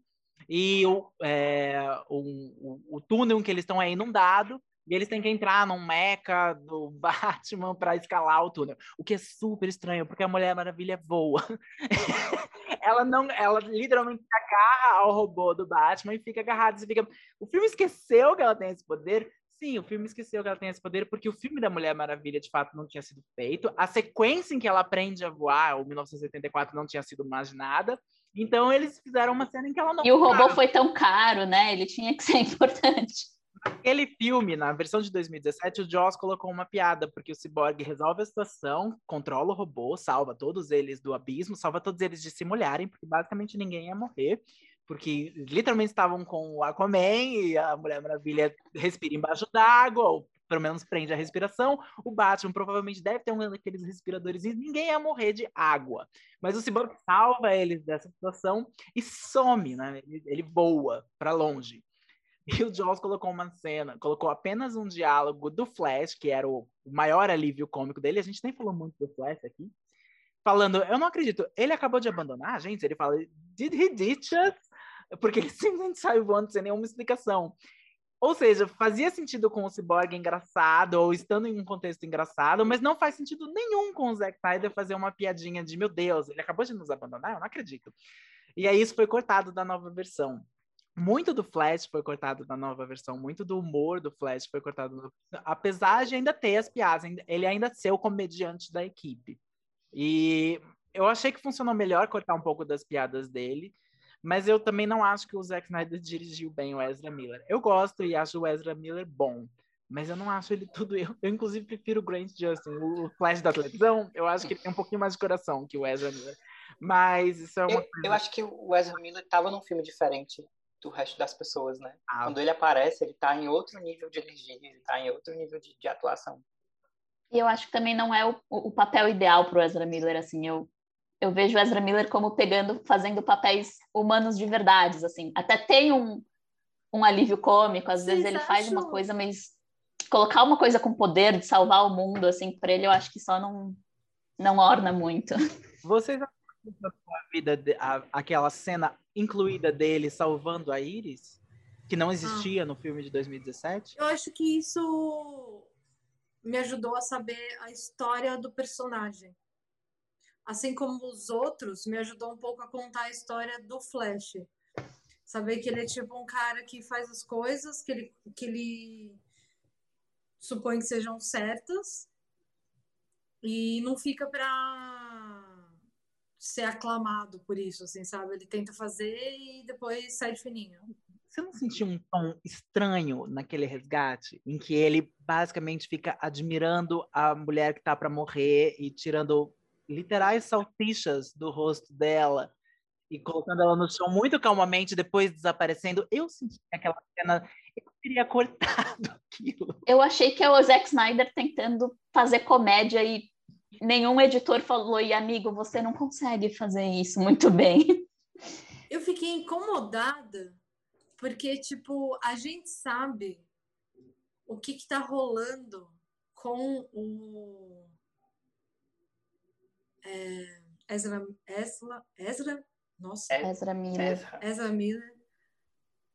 e o, é, o, o, o túnel em que eles estão é inundado, e eles têm que entrar num meca do Batman para escalar o túnel. O que é super estranho, porque a Mulher Maravilha voa. ela não, ela literalmente agarra ao robô do Batman e fica agarrada. Você fica, o filme esqueceu que ela tem esse poder. Sim, o filme esqueceu que ela tem esse poder porque o filme da Mulher Maravilha de fato não tinha sido feito. A sequência em que ela aprende a voar, o 1984, não tinha sido imaginada. Então eles fizeram uma cena em que ela não.
E o robô foi tão caro, né? Ele tinha que ser importante.
Naquele filme, na versão de 2017, o Joss colocou uma piada, porque o Cyborg resolve a situação, controla o robô, salva todos eles do abismo, salva todos eles de se molharem, porque basicamente ninguém ia morrer, porque literalmente estavam com o Aquaman e a Mulher Maravilha respira embaixo d'água, ou pelo menos prende a respiração. O Batman provavelmente deve ter um daqueles respiradores e ninguém ia morrer de água. Mas o Cyborg salva eles dessa situação e some, né? Ele, ele voa para longe. E o Joss colocou uma cena, colocou apenas um diálogo do Flash, que era o maior alívio cômico dele. A gente nem falou muito do Flash aqui. Falando, eu não acredito, ele acabou de abandonar a gente? Ele fala, did he ditch us? Porque ele simplesmente saiu voando sem nenhuma explicação. Ou seja, fazia sentido com o Cyborg engraçado, ou estando em um contexto engraçado, mas não faz sentido nenhum com o Zack Snyder fazer uma piadinha de, meu Deus, ele acabou de nos abandonar? Eu não acredito. E aí isso foi cortado da nova versão muito do Flash foi cortado na nova versão, muito do humor do Flash foi cortado, apesar de ainda ter as piadas, ele ainda ser o comediante da equipe. E eu achei que funcionou melhor cortar um pouco das piadas dele, mas eu também não acho que o Zack Snyder dirigiu bem o Ezra Miller. Eu gosto e acho o Ezra Miller bom, mas eu não acho ele tudo. Eu, eu inclusive prefiro o Grant Justin, o Flash da televisão. Eu acho que ele tem um pouquinho mais de coração que o Ezra Miller. Mas isso é uma
eu, eu acho que o Ezra Miller estava num filme diferente do resto das pessoas, né? Ah. Quando ele aparece, ele tá em outro nível de energia, ele tá em outro nível de, de atuação.
E eu acho que também não é o, o papel ideal pro Ezra Miller, assim, eu, eu vejo o Ezra Miller como pegando, fazendo papéis humanos de verdades, assim, até tem um, um alívio cômico, às Vocês vezes ele acham? faz uma coisa, mas colocar uma coisa com poder de salvar o mundo, assim, para ele eu acho que só não, não orna muito.
Vocês a vida de, a, aquela cena incluída dele salvando a Iris, que não existia ah. no filme de 2017?
Eu acho que isso me ajudou a saber a história do personagem. Assim como os outros, me ajudou um pouco a contar a história do Flash. Saber que ele é tipo um cara que faz as coisas que ele, que ele supõe que sejam certas e não fica para ser aclamado por isso, assim, sabe? Ele tenta fazer e depois sai de fininho.
Você não sentiu um tom estranho naquele resgate, em que ele basicamente fica admirando a mulher que tá para morrer e tirando literais salsichas do rosto dela e colocando ela no chão muito calmamente, depois desaparecendo. Eu senti aquela cena, eu teria cortado aquilo.
Eu achei que é o Zack Snyder tentando fazer comédia e nenhum editor falou, e amigo, você não consegue fazer isso muito bem.
Eu fiquei incomodada, porque, tipo, a gente sabe o que que tá rolando com o é, Ezra, Ezra, Ezra nossa.
É, Ezra Miller.
César. Ezra Miller.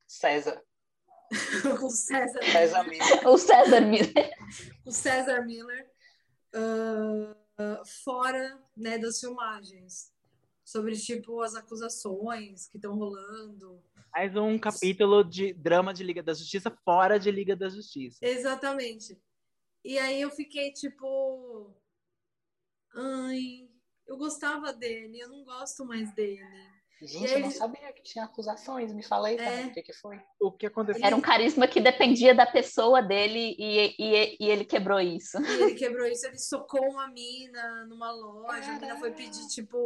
César.
o César.
César Miller.
o César Miller.
o César Miller. Uh, fora né, das filmagens. Sobre, tipo, as acusações que estão rolando.
Mais um capítulo de drama de Liga da Justiça fora de Liga da Justiça.
Exatamente. E aí eu fiquei, tipo... Ai, eu gostava dele, eu não gosto mais dele.
Gente, eu não sabia que tinha acusações. Me fala aí, é. o que, que foi?
O que aconteceu?
Era um carisma que dependia da pessoa dele e, e, e ele quebrou isso.
E ele quebrou isso. Ele socou uma mina numa loja. Caramba. A mina foi pedir, tipo,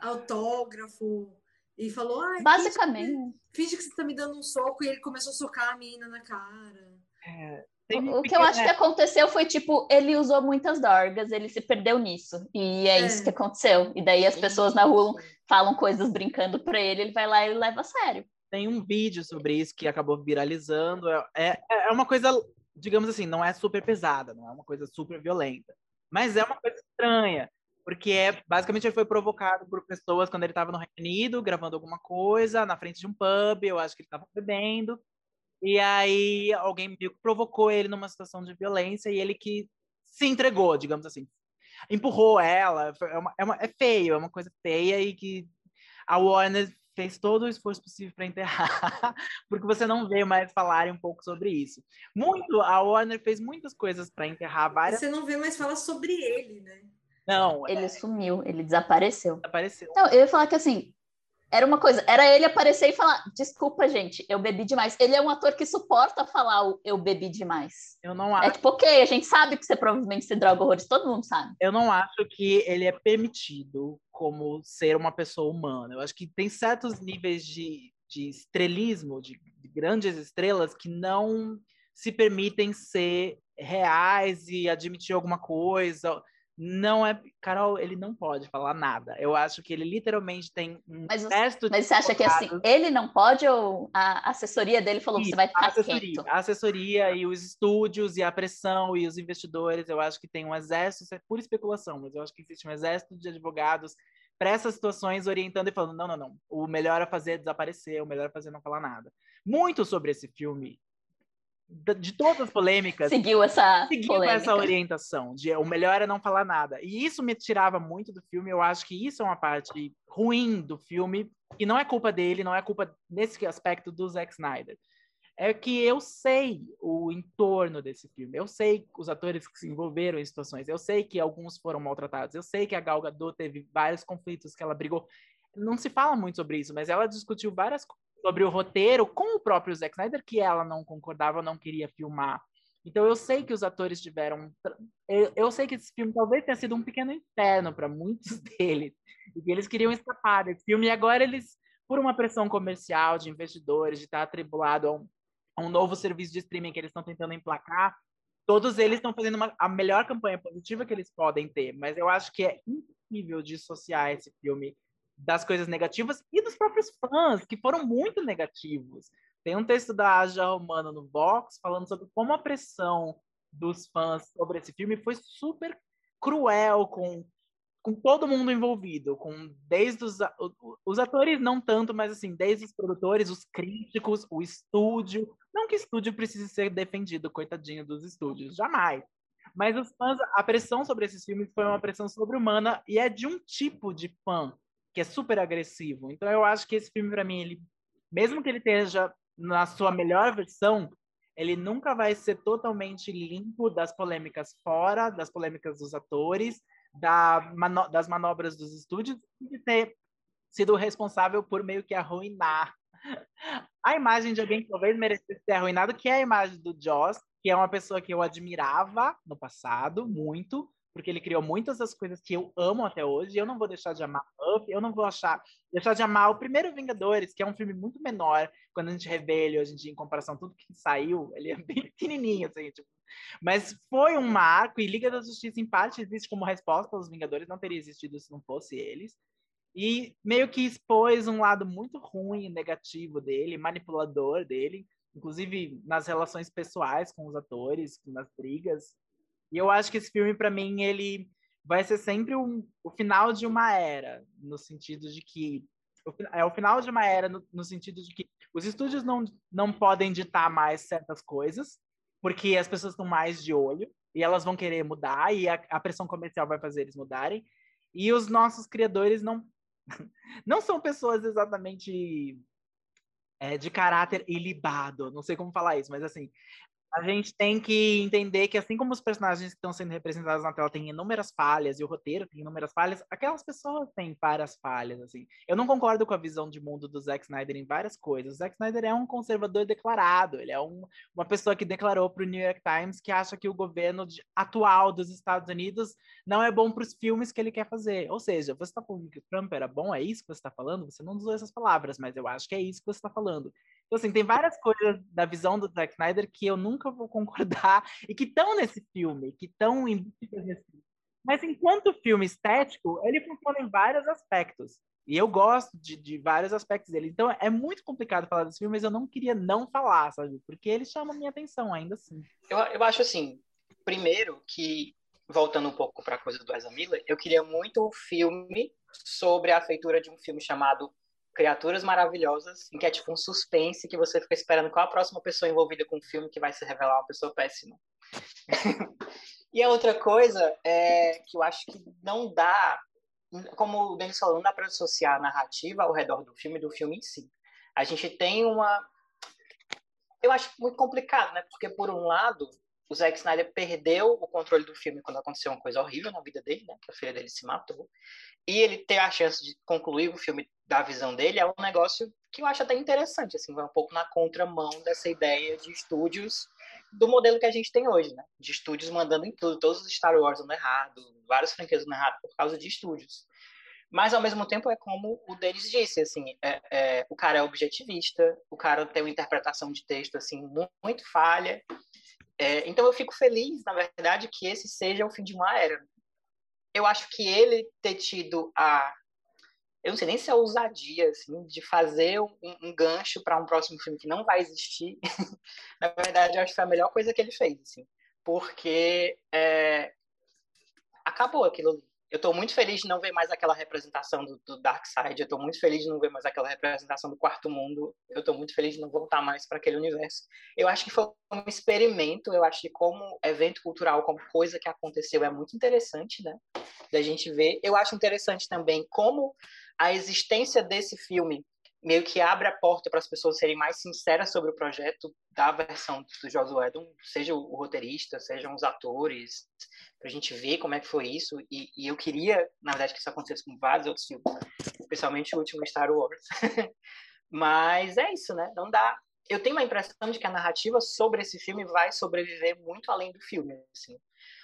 autógrafo. E falou, ah,
Basicamente.
Finge que, finge que você tá me dando um soco. E ele começou a socar a mina na cara.
É, o que eu acho que aconteceu foi, tipo, ele usou muitas dorgas, ele se perdeu nisso. E é, é. isso que aconteceu. E daí as pessoas na rua falam coisas brincando pra ele, ele vai lá e leva a sério.
Tem um vídeo sobre isso que acabou viralizando. É, é, é uma coisa, digamos assim, não é super pesada, não é uma coisa super violenta. Mas é uma coisa estranha. Porque é, basicamente ele foi provocado por pessoas quando ele estava no Reino Unido, gravando alguma coisa, na frente de um pub, eu acho que ele estava bebendo. E aí alguém meio que provocou ele numa situação de violência e ele que se entregou, digamos assim. Empurrou ela. É, uma, é, uma, é feio, é uma coisa feia e que a Warner fez todo o esforço possível para enterrar, porque você não vê mais falarem um pouco sobre isso. Muito, a Warner fez muitas coisas para enterrar várias.
Você não vê mais falar sobre ele, né?
Não.
Ele é... sumiu, ele desapareceu.
Desapareceu.
Então, eu ia falar que assim, era uma coisa, era ele aparecer e falar: desculpa, gente, eu bebi demais. Ele é um ator que suporta falar o eu bebi demais.
Eu não acho.
É tipo, ok, a gente sabe que você provavelmente se droga horrores, todo mundo sabe.
Eu não acho que ele é permitido como ser uma pessoa humana. Eu acho que tem certos níveis de, de estrelismo, de, de grandes estrelas, que não se permitem ser reais e admitir alguma coisa não é. Carol, ele não pode falar nada. Eu acho que ele literalmente tem um
mas, resto Mas você acha que assim, ele não pode ou a assessoria dele falou que você vai ficar
a assessoria,
quieto?
A assessoria e os estúdios e a pressão e os investidores, eu acho que tem um exército, isso é pura especulação, mas eu acho que existe um exército de advogados para essas situações orientando e falando: não, não, não, o melhor é fazer desaparecer, o melhor é fazer não falar nada. Muito sobre esse filme de todas as polêmicas.
Seguiu essa
seguiu
polêmica.
essa orientação de o melhor é não falar nada. E isso me tirava muito do filme. Eu acho que isso é uma parte ruim do filme e não é culpa dele, não é culpa nesse aspecto do Zack Snyder. É que eu sei o entorno desse filme. Eu sei os atores que se envolveram em situações. Eu sei que alguns foram maltratados. Eu sei que a Gal Gadot teve vários conflitos que ela brigou. Não se fala muito sobre isso, mas ela discutiu várias sobre o roteiro com o próprio Zack Snyder, que ela não concordava, não queria filmar. Então eu sei que os atores tiveram. Eu, eu sei que esse filme talvez tenha sido um pequeno inferno para muitos deles. E que eles queriam escapar desse filme. E agora eles, por uma pressão comercial de investidores, de estar atribulado a um, a um novo serviço de streaming que eles estão tentando emplacar, todos eles estão fazendo uma, a melhor campanha positiva que eles podem ter. Mas eu acho que é impossível dissociar esse filme das coisas negativas e dos próprios fãs, que foram muito negativos. Tem um texto da Aja Romana no Vox falando sobre como a pressão dos fãs sobre esse filme foi super cruel com com todo mundo envolvido, com desde os, os atores não tanto, mas assim, desde os produtores, os críticos, o estúdio. Não que estúdio precise ser defendido, coitadinho dos estúdios, jamais. Mas os fãs, a pressão sobre esses filmes foi uma pressão sobre-humana e é de um tipo de fã que é super agressivo. Então eu acho que esse filme para mim, ele mesmo que ele esteja na sua melhor versão, ele nunca vai ser totalmente limpo das polêmicas fora, das polêmicas dos atores, da mano das manobras dos estúdios de ter sido responsável por meio que arruinar a imagem de alguém que talvez merecesse ser arruinado, que é a imagem do Joss, que é uma pessoa que eu admirava no passado muito, porque ele criou muitas das coisas que eu amo até hoje. Eu não vou deixar de amar Buffy, eu não vou achar, deixar de amar o primeiro Vingadores, que é um filme muito menor quando a gente revê ele hoje em dia em comparação a tudo que saiu. Ele é bem pequenininho, assim, tipo, mas foi um marco, e Liga da Justiça, em parte, existe como resposta aos Vingadores, não teria existido se não fosse eles. E meio que expôs um lado muito ruim negativo dele, manipulador dele, inclusive nas relações pessoais com os atores, nas brigas. E eu acho que esse filme, para mim, ele vai ser sempre um, o final de uma era, no sentido de que é o final de uma era no, no sentido de que os estúdios não, não podem ditar mais certas coisas, porque as pessoas estão mais de olho e elas vão querer mudar e a, a pressão comercial vai fazer eles mudarem. E os nossos criadores não não são pessoas exatamente é, de caráter ilibado, não sei como falar isso, mas assim, a gente tem que entender que, assim como os personagens que estão sendo representados na tela têm inúmeras falhas e o roteiro tem inúmeras falhas, aquelas pessoas têm várias falhas, assim. Eu não concordo com a visão de mundo do Zack Snyder em várias coisas. O Zack Snyder é um conservador declarado, ele é um, uma pessoa que declarou para o New York Times que acha que o governo de, atual dos Estados Unidos não é bom para os filmes que ele quer fazer. Ou seja, você está falando que o Trump era bom, é isso que você está falando? Você não usou essas palavras, mas eu acho que é isso que você está falando. Então, assim, tem várias coisas da visão do Zack Snyder que eu nunca vou concordar e que estão nesse filme, que estão em Mas enquanto filme estético, ele funciona em vários aspectos. E eu gosto de, de, vários aspectos dele. Então é muito complicado falar desse filme, mas eu não queria não falar, sabe? Porque ele chama minha atenção ainda assim.
Eu, eu acho assim, primeiro que, voltando um pouco para a coisa do Ezra Miller, eu queria muito um filme sobre a feitura de um filme chamado Criaturas Maravilhosas, em que é tipo um suspense que você fica esperando qual a próxima pessoa envolvida com o filme que vai se revelar uma pessoa péssima. e a outra coisa é que eu acho que não dá, como o Denis falou, não dá para associar a narrativa ao redor do filme do filme em si. A gente tem uma. Eu acho muito complicado, né? Porque, por um lado, o Zack Snyder perdeu o controle do filme quando aconteceu uma coisa horrível na vida dele, né? Que a filha dele se matou. E ele ter a chance de concluir o filme da visão dele é um negócio que eu acho até interessante, assim, vai um pouco na contramão dessa ideia de estúdios do modelo que a gente tem hoje, né? De estúdios mandando em tudo, todos os Star Wars dando errado, várias franquias dando errado por causa de estúdios. Mas, ao mesmo tempo, é como o Denis disse, assim, é, é, o cara é objetivista, o cara tem uma interpretação de texto, assim, muito falha, é, então eu fico feliz, na verdade, que esse seja o fim de uma era. Eu acho que ele ter tido a. Eu não sei nem se é ousadia, assim, de fazer um, um gancho para um próximo filme que não vai existir. na verdade, eu acho que foi a melhor coisa que ele fez, assim. Porque é, acabou aquilo ali eu estou muito feliz de não ver mais aquela representação do, do Dark Side, eu estou muito feliz de não ver mais aquela representação do Quarto Mundo, eu estou muito feliz de não voltar mais para aquele universo. Eu acho que foi um experimento, eu acho que como evento cultural, como coisa que aconteceu, é muito interessante, né, da gente ver. Eu acho interessante também como a existência desse filme meio que abre a porta para as pessoas serem mais sinceras sobre o projeto da versão do Whedon, seja o roteirista, sejam os atores, para a gente ver como é que foi isso. E, e, eu queria, na verdade, que isso acontecesse com vários outros filmes, especialmente o último Star Wars. Mas é isso, né? Não dá. Eu tenho a impressão de que a narrativa sobre esse filme vai sobreviver muito além do filme, assim.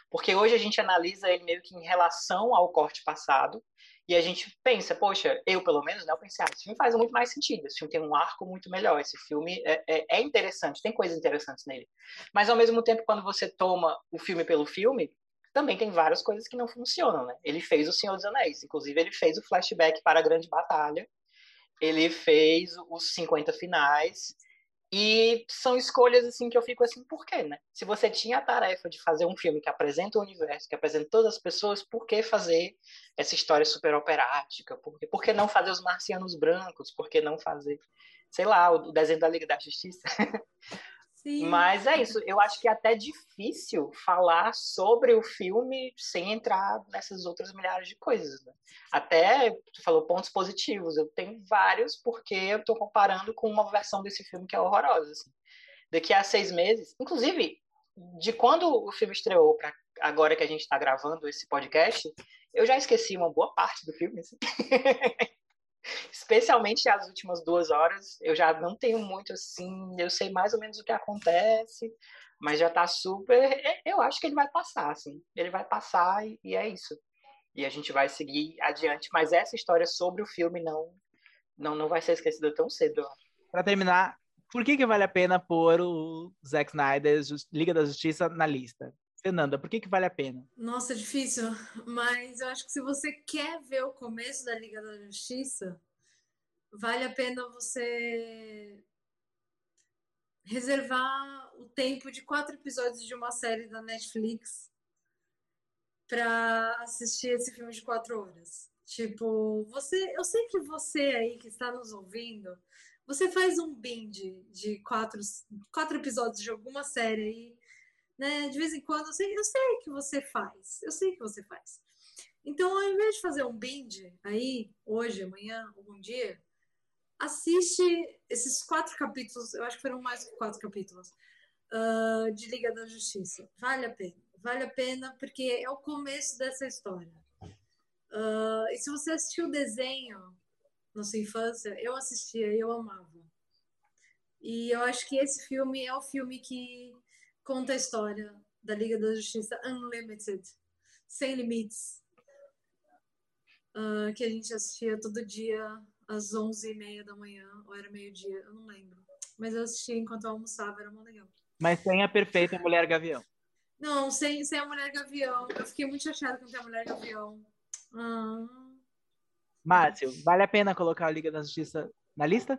Porque hoje a gente analisa ele meio que em relação ao corte passado, e a gente pensa, poxa, eu pelo menos, né, eu pensei, ah, esse filme faz muito mais sentido, esse filme tem um arco muito melhor, esse filme é, é, é interessante, tem coisas interessantes nele. Mas ao mesmo tempo, quando você toma o filme pelo filme, também tem várias coisas que não funcionam, né? Ele fez O Senhor dos Anéis, inclusive ele fez o flashback para a Grande Batalha, ele fez os 50 finais, E são escolhas assim que eu fico assim, por quê, né? Se você tinha a tarefa de fazer um filme que apresenta o universo, que apresenta todas as pessoas, por que fazer essa história super operática? Por por que não fazer os marcianos brancos? Por que não fazer, sei lá, o desenho da Liga da Justiça? Sim. Mas é isso, eu acho que é até difícil falar sobre o filme sem entrar nessas outras milhares de coisas. Né? Até, tu falou pontos positivos, eu tenho vários, porque eu estou comparando com uma versão desse filme que é horrorosa. Assim. Daqui a seis meses, inclusive, de quando o filme estreou para agora que a gente está gravando esse podcast, eu já esqueci uma boa parte do filme. Assim. especialmente as últimas duas horas, eu já não tenho muito assim, eu sei mais ou menos o que acontece, mas já tá super. Eu acho que ele vai passar, assim. Ele vai passar e, e é isso. E a gente vai seguir adiante, mas essa história sobre o filme não não, não vai ser esquecida tão cedo.
Pra terminar, por que, que vale a pena pôr o Zack Snyder, Liga da Justiça, na lista? Fernanda, por que, que vale a pena?
Nossa, é difícil, mas eu acho que se você quer ver o começo da Liga da Justiça, vale a pena você reservar o tempo de quatro episódios de uma série da Netflix para assistir esse filme de quatro horas. Tipo, você, eu sei que você aí que está nos ouvindo, você faz um binge de quatro, quatro episódios de alguma série aí, né? De vez em quando, eu sei, eu sei que você faz, eu sei que você faz. Então, ao invés de fazer um binge aí, hoje, amanhã, algum dia, assiste esses quatro capítulos, eu acho que foram mais que quatro capítulos, uh, de Liga da Justiça. Vale a pena. Vale a pena porque é o começo dessa história. Uh, e se você assistiu o desenho na sua infância, eu assistia e eu amava. E eu acho que esse filme é o filme que conta a história da Liga da Justiça Unlimited, sem limites, uh, que a gente assistia todo dia às 11h30 da manhã, ou era meio-dia, eu não lembro. Mas eu assisti enquanto eu almoçava, era muito legal.
Mas sem a perfeita Mulher Gavião.
Não, sem, sem a Mulher Gavião. Eu fiquei muito chateada com a Mulher Gavião. Ah.
Márcio, vale a pena colocar a Liga da Justiça na lista?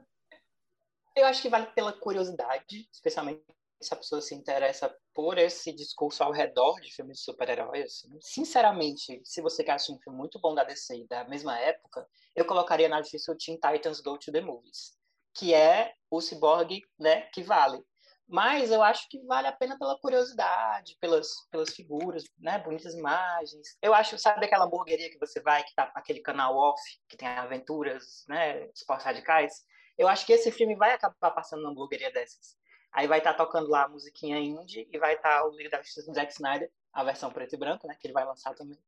Eu acho que vale pela curiosidade, especialmente se a pessoa se interessa por esse discurso ao redor de filmes de super-heróis. Assim. Sinceramente, se você quer assistir um filme muito bom da DC da mesma época, eu colocaria na lista o Teen Titans Go to the Movies, que é o Cyborg né, que vale. Mas eu acho que vale a pena pela curiosidade, pelas, pelas figuras, né, bonitas imagens. Eu acho, sabe aquela hamburgueria que você vai, que tá naquele canal off, que tem aventuras, né, esportes radicais? Eu acho que esse filme vai acabar passando numa hamburgueria dessas. Aí vai estar tá tocando lá a musiquinha indie e vai estar tá o Liga da Justiça do Zack Snyder, a versão preto e branco, né, que ele vai lançar também.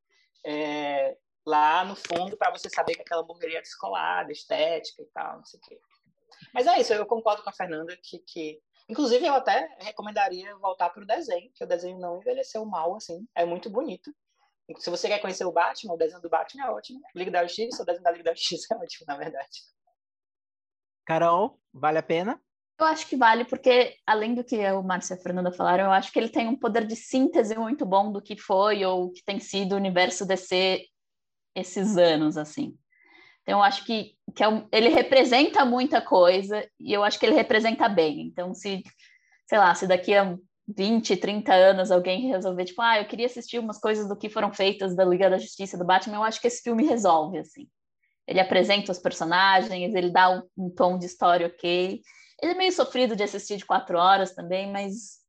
É, lá no fundo, para você saber que aquela hamburgueria é descolada, estética e tal, não sei o quê. Mas é isso, eu concordo com a Fernanda que, que inclusive eu até recomendaria voltar para o desenho, que o desenho não envelheceu mal, assim, é muito bonito. Se você quer conhecer o Batman, o desenho do Batman é ótimo. Liga da Justiça, o desenho da Liga da Justiça é ótimo, na verdade.
Carol, vale a pena?
Eu acho que vale, porque além do que o Márcio e a Fernanda falaram, eu acho que ele tem um poder de síntese muito bom do que foi ou que tem sido o universo DC esses anos, assim. Então, eu acho que, que é um, ele representa muita coisa e eu acho que ele representa bem. Então, se, sei lá, se daqui a 20, 30 anos alguém resolver, tipo, ah, eu queria assistir umas coisas do que foram feitas da Liga da Justiça, do Batman, eu acho que esse filme resolve, assim. Ele apresenta os personagens, ele dá um, um tom de história ok ele é meio sofrido de assistir de quatro horas também, mas,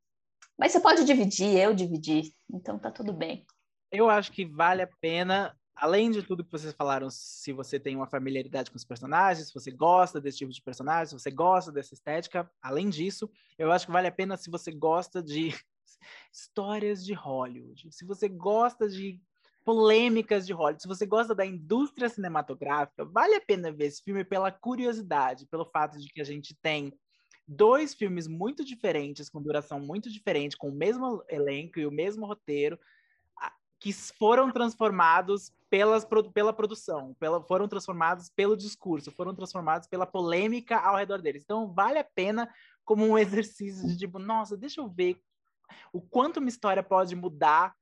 mas você pode dividir, eu dividi, então tá tudo bem.
Eu acho que vale a pena, além de tudo que vocês falaram, se você tem uma familiaridade com os personagens, se você gosta desse tipo de personagem, se você gosta dessa estética, além disso, eu acho que vale a pena se você gosta de histórias de Hollywood, se você gosta de polêmicas de Hollywood. Se você gosta da indústria cinematográfica, vale a pena ver esse filme pela curiosidade, pelo fato de que a gente tem dois filmes muito diferentes, com duração muito diferente, com o mesmo elenco e o mesmo roteiro, que foram transformados pelas, pela produção, pela, foram transformados pelo discurso, foram transformados pela polêmica ao redor deles. Então, vale a pena como um exercício de tipo, nossa, deixa eu ver o quanto uma história pode mudar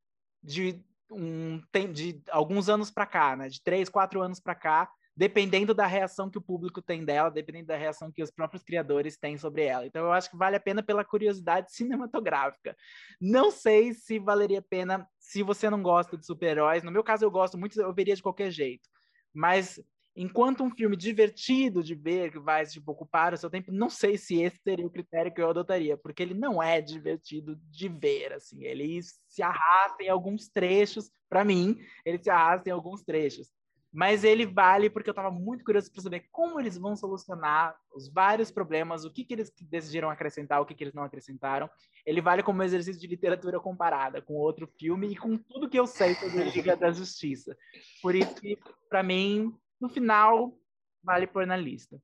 de um tem de alguns anos para cá, né? De três, quatro anos para cá, dependendo da reação que o público tem dela, dependendo da reação que os próprios criadores têm sobre ela. Então eu acho que vale a pena pela curiosidade cinematográfica. Não sei se valeria a pena se você não gosta de super-heróis. No meu caso eu gosto muito, eu veria de qualquer jeito. Mas enquanto um filme divertido de ver, que vai tipo, ocupar o seu tempo, não sei se esse seria o critério que eu adotaria, porque ele não é divertido de ver, assim, ele se arrasta em alguns trechos, para mim, ele se arrasta em alguns trechos. Mas ele vale porque eu estava muito curioso para saber como eles vão solucionar os vários problemas, o que, que eles decidiram acrescentar, o que, que eles não acrescentaram. Ele vale como exercício de literatura comparada com outro filme e com tudo que eu sei sobre a Liga da Justiça. Por isso que, para mim, no final, vale pôr na lista.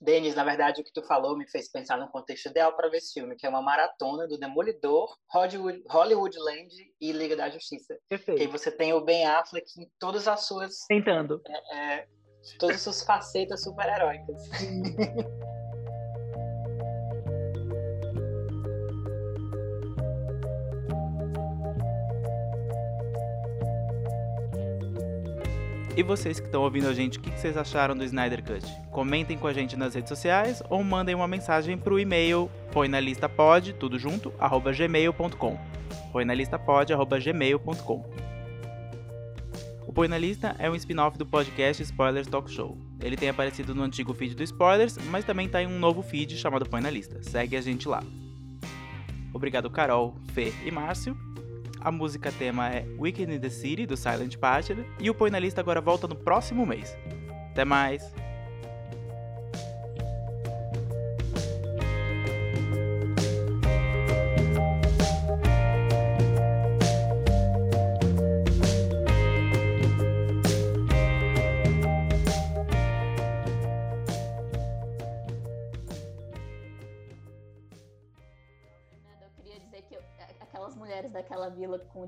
Denis, na verdade, o que tu falou me fez pensar no contexto ideal para ver esse filme, que é uma maratona do Demolidor, Hollywood, Hollywoodland e Liga da Justiça.
Perfeito.
E você tem o Ben Affleck em todas as suas...
Tentando.
É, é, todas as suas facetas super-heróicas.
E vocês que estão ouvindo a gente, o que vocês acharam do Snyder Cut? Comentem com a gente nas redes sociais ou mandem uma mensagem para o e-mail põe na lista tudo junto, arroba gmail.com. Na lista arroba gmail.com. O Põe na Lista é um spin-off do podcast Spoilers Talk Show. Ele tem aparecido no antigo feed do Spoilers, mas também está em um novo feed chamado Põe na Lista. Segue a gente lá. Obrigado, Carol, Fê e Márcio. A música tema é Weekend in the City, do Silent Partner, e o Põe na Lista agora volta no próximo mês. Até mais!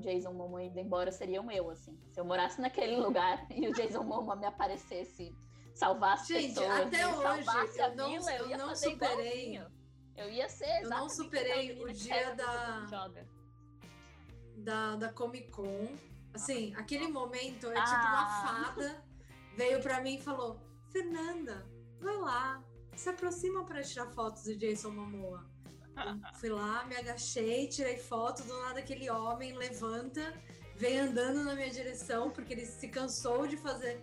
Jason Momoa indo embora seriam eu, assim. Se eu morasse naquele lugar e o Jason Momoa me aparecesse, salvasse
Gente,
pessoas,
até hoje, eu
a
não,
vila, eu,
eu não superei.
igualzinho. Eu ia ser
Eu não superei o dia da-
joga.
da, da Comic Con. Assim, aquele momento é tipo
Ah.
uma fada veio pra mim e falou: Fernanda, vai lá, se aproxima pra tirar fotos do Jason Momoa. Fui lá, me agachei, tirei foto, do nada aquele homem levanta, vem andando na minha direção, porque ele se cansou de fazer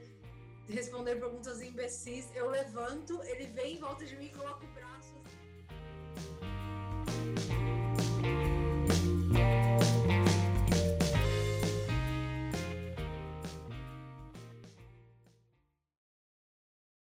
responder perguntas imbecis. Eu levanto, ele vem em volta de mim e coloca o braço. Assim.